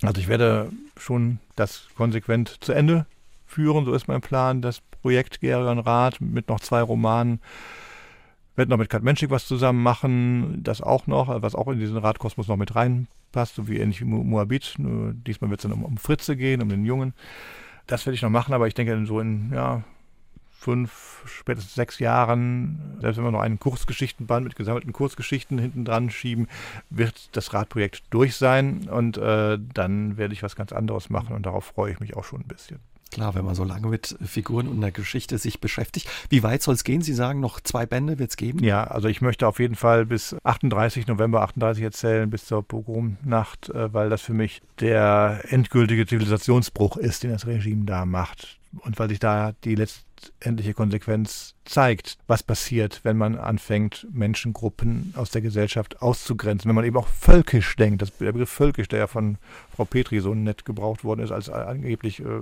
Also ich werde schon das konsequent zu Ende führen, so ist mein Plan. Das Projekt Gerion Rat mit noch zwei Romanen. Ich werde noch mit Kat Menschik was zusammen machen, das auch noch, was auch in diesen Radkosmos noch mit reinpasst, so wie ähnlich wie Moabit. Nur diesmal wird es dann um, um Fritze gehen, um den Jungen. Das werde ich noch machen, aber ich denke so in ja, fünf, spätestens sechs Jahren, selbst wenn wir noch einen Kurzgeschichtenband mit gesammelten Kurzgeschichten hinten dran schieben, wird das Radprojekt durch sein und äh, dann werde ich was ganz anderes machen und darauf freue ich mich auch schon ein bisschen. Klar, wenn man so lange mit Figuren und der Geschichte sich beschäftigt. Wie weit soll es gehen? Sie sagen, noch zwei Bände wird es geben? Ja, also ich möchte auf jeden Fall bis 38, November 38 erzählen, bis zur Pogromnacht, äh, weil das für mich der endgültige Zivilisationsbruch ist, den das Regime da macht. Und weil sich da die letztendliche Konsequenz zeigt, was passiert, wenn man anfängt, Menschengruppen aus der Gesellschaft auszugrenzen. Wenn man eben auch völkisch denkt, das, der Begriff völkisch, der ja von Frau Petri so nett gebraucht worden ist, als angeblich äh,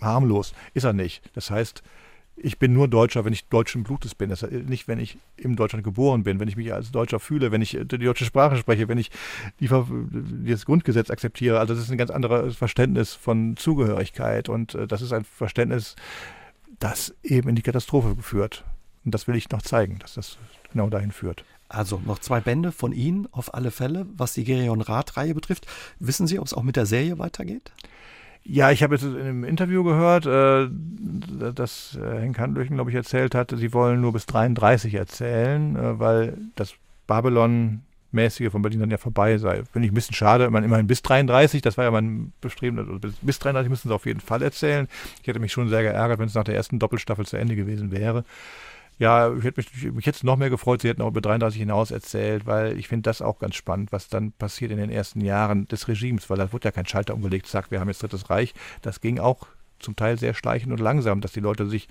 harmlos. Ist er nicht. Das heißt, ich bin nur Deutscher, wenn ich deutschen Blutes bin. Das heißt nicht, wenn ich in Deutschland geboren bin, wenn ich mich als Deutscher fühle, wenn ich die deutsche Sprache spreche, wenn ich die, das Grundgesetz akzeptiere. Also das ist ein ganz anderes Verständnis von Zugehörigkeit und äh, das ist ein Verständnis, das eben in die Katastrophe führt. Und das will ich noch zeigen, dass das genau dahin führt. Also noch zwei Bände von Ihnen auf alle Fälle, was die Gerion Rath-Reihe betrifft. Wissen Sie, ob es auch mit der Serie weitergeht? Ja, ich habe jetzt in einem Interview gehört, äh, dass äh, Henk Handlöchen, glaube ich, erzählt hatte, sie wollen nur bis 33 erzählen, äh, weil das Babylon-mäßige von Berlin dann ja vorbei sei. Finde ich ein bisschen schade. Man immerhin bis 33, das war ja mein Bestreben, also bis, bis 33 müssen sie auf jeden Fall erzählen. Ich hätte mich schon sehr geärgert, wenn es nach der ersten Doppelstaffel zu Ende gewesen wäre. Ja, ich hätte mich, mich jetzt noch mehr gefreut, sie hätten auch über 33 hinaus erzählt, weil ich finde das auch ganz spannend, was dann passiert in den ersten Jahren des Regimes, weil da wurde ja kein Schalter umgelegt, sagt, wir haben jetzt Drittes Reich. Das ging auch zum Teil sehr schleichend und langsam, dass die Leute sich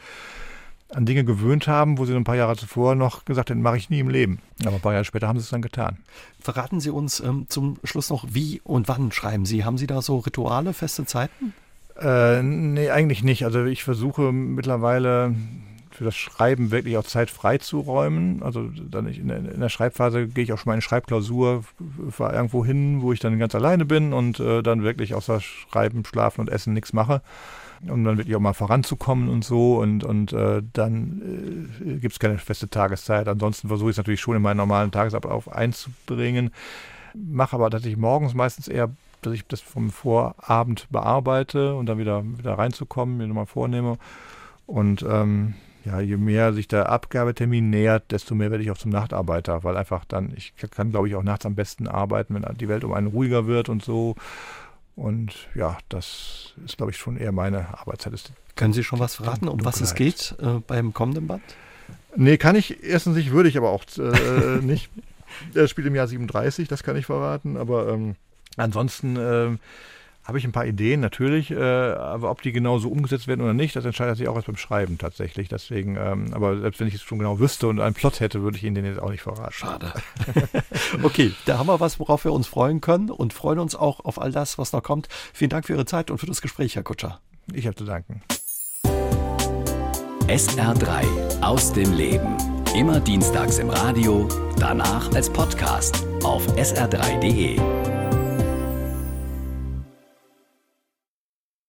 an Dinge gewöhnt haben, wo sie ein paar Jahre zuvor noch gesagt hätten, mache ich nie im Leben. Aber ein paar Jahre später haben sie es dann getan. Verraten Sie uns ähm, zum Schluss noch, wie und wann schreiben Sie? Haben Sie da so Rituale, feste Zeiten? Äh, nee, eigentlich nicht. Also ich versuche mittlerweile für das Schreiben wirklich auch Zeit freizuräumen. Also dann in, der, in der Schreibphase gehe ich auch schon mal in Schreibklausur, fahre irgendwo hin, wo ich dann ganz alleine bin und äh, dann wirklich außer Schreiben, Schlafen und Essen nichts mache. Um dann wirklich auch mal voranzukommen und so. Und, und äh, dann äh, gibt es keine feste Tageszeit. Ansonsten versuche ich es natürlich schon in meinen normalen Tagesablauf einzubringen. Mache aber tatsächlich morgens meistens eher dass ich das vom Vorabend bearbeite und dann wieder, wieder reinzukommen, mir nochmal vornehme. Und ähm, ja, je mehr sich der Abgabetermin nähert, desto mehr werde ich auch zum Nachtarbeiter, weil einfach dann, ich kann glaube ich auch nachts am besten arbeiten, wenn die Welt um einen ruhiger wird und so. Und ja, das ist glaube ich schon eher meine Arbeitszeit. Ist Können Sie schon was verraten, um was es geht äh, beim kommenden Band? Nee, kann ich erstens nicht, würde ich aber auch äh, <laughs> nicht. Er spielt im Jahr 37, das kann ich verraten, aber ähm, ansonsten äh, habe ich ein paar Ideen, natürlich, äh, aber ob die genau so umgesetzt werden oder nicht, das entscheidet sich auch erst beim Schreiben tatsächlich. Deswegen, ähm, aber selbst wenn ich es schon genau wüsste und einen Plot hätte, würde ich Ihnen den jetzt auch nicht verraten. Schade. <laughs> okay, da haben wir was, worauf wir uns freuen können und freuen uns auch auf all das, was noch kommt. Vielen Dank für Ihre Zeit und für das Gespräch, Herr Kutscher. Ich habe zu danken. SR3 aus dem Leben. Immer dienstags im Radio, danach als Podcast auf sr3.de.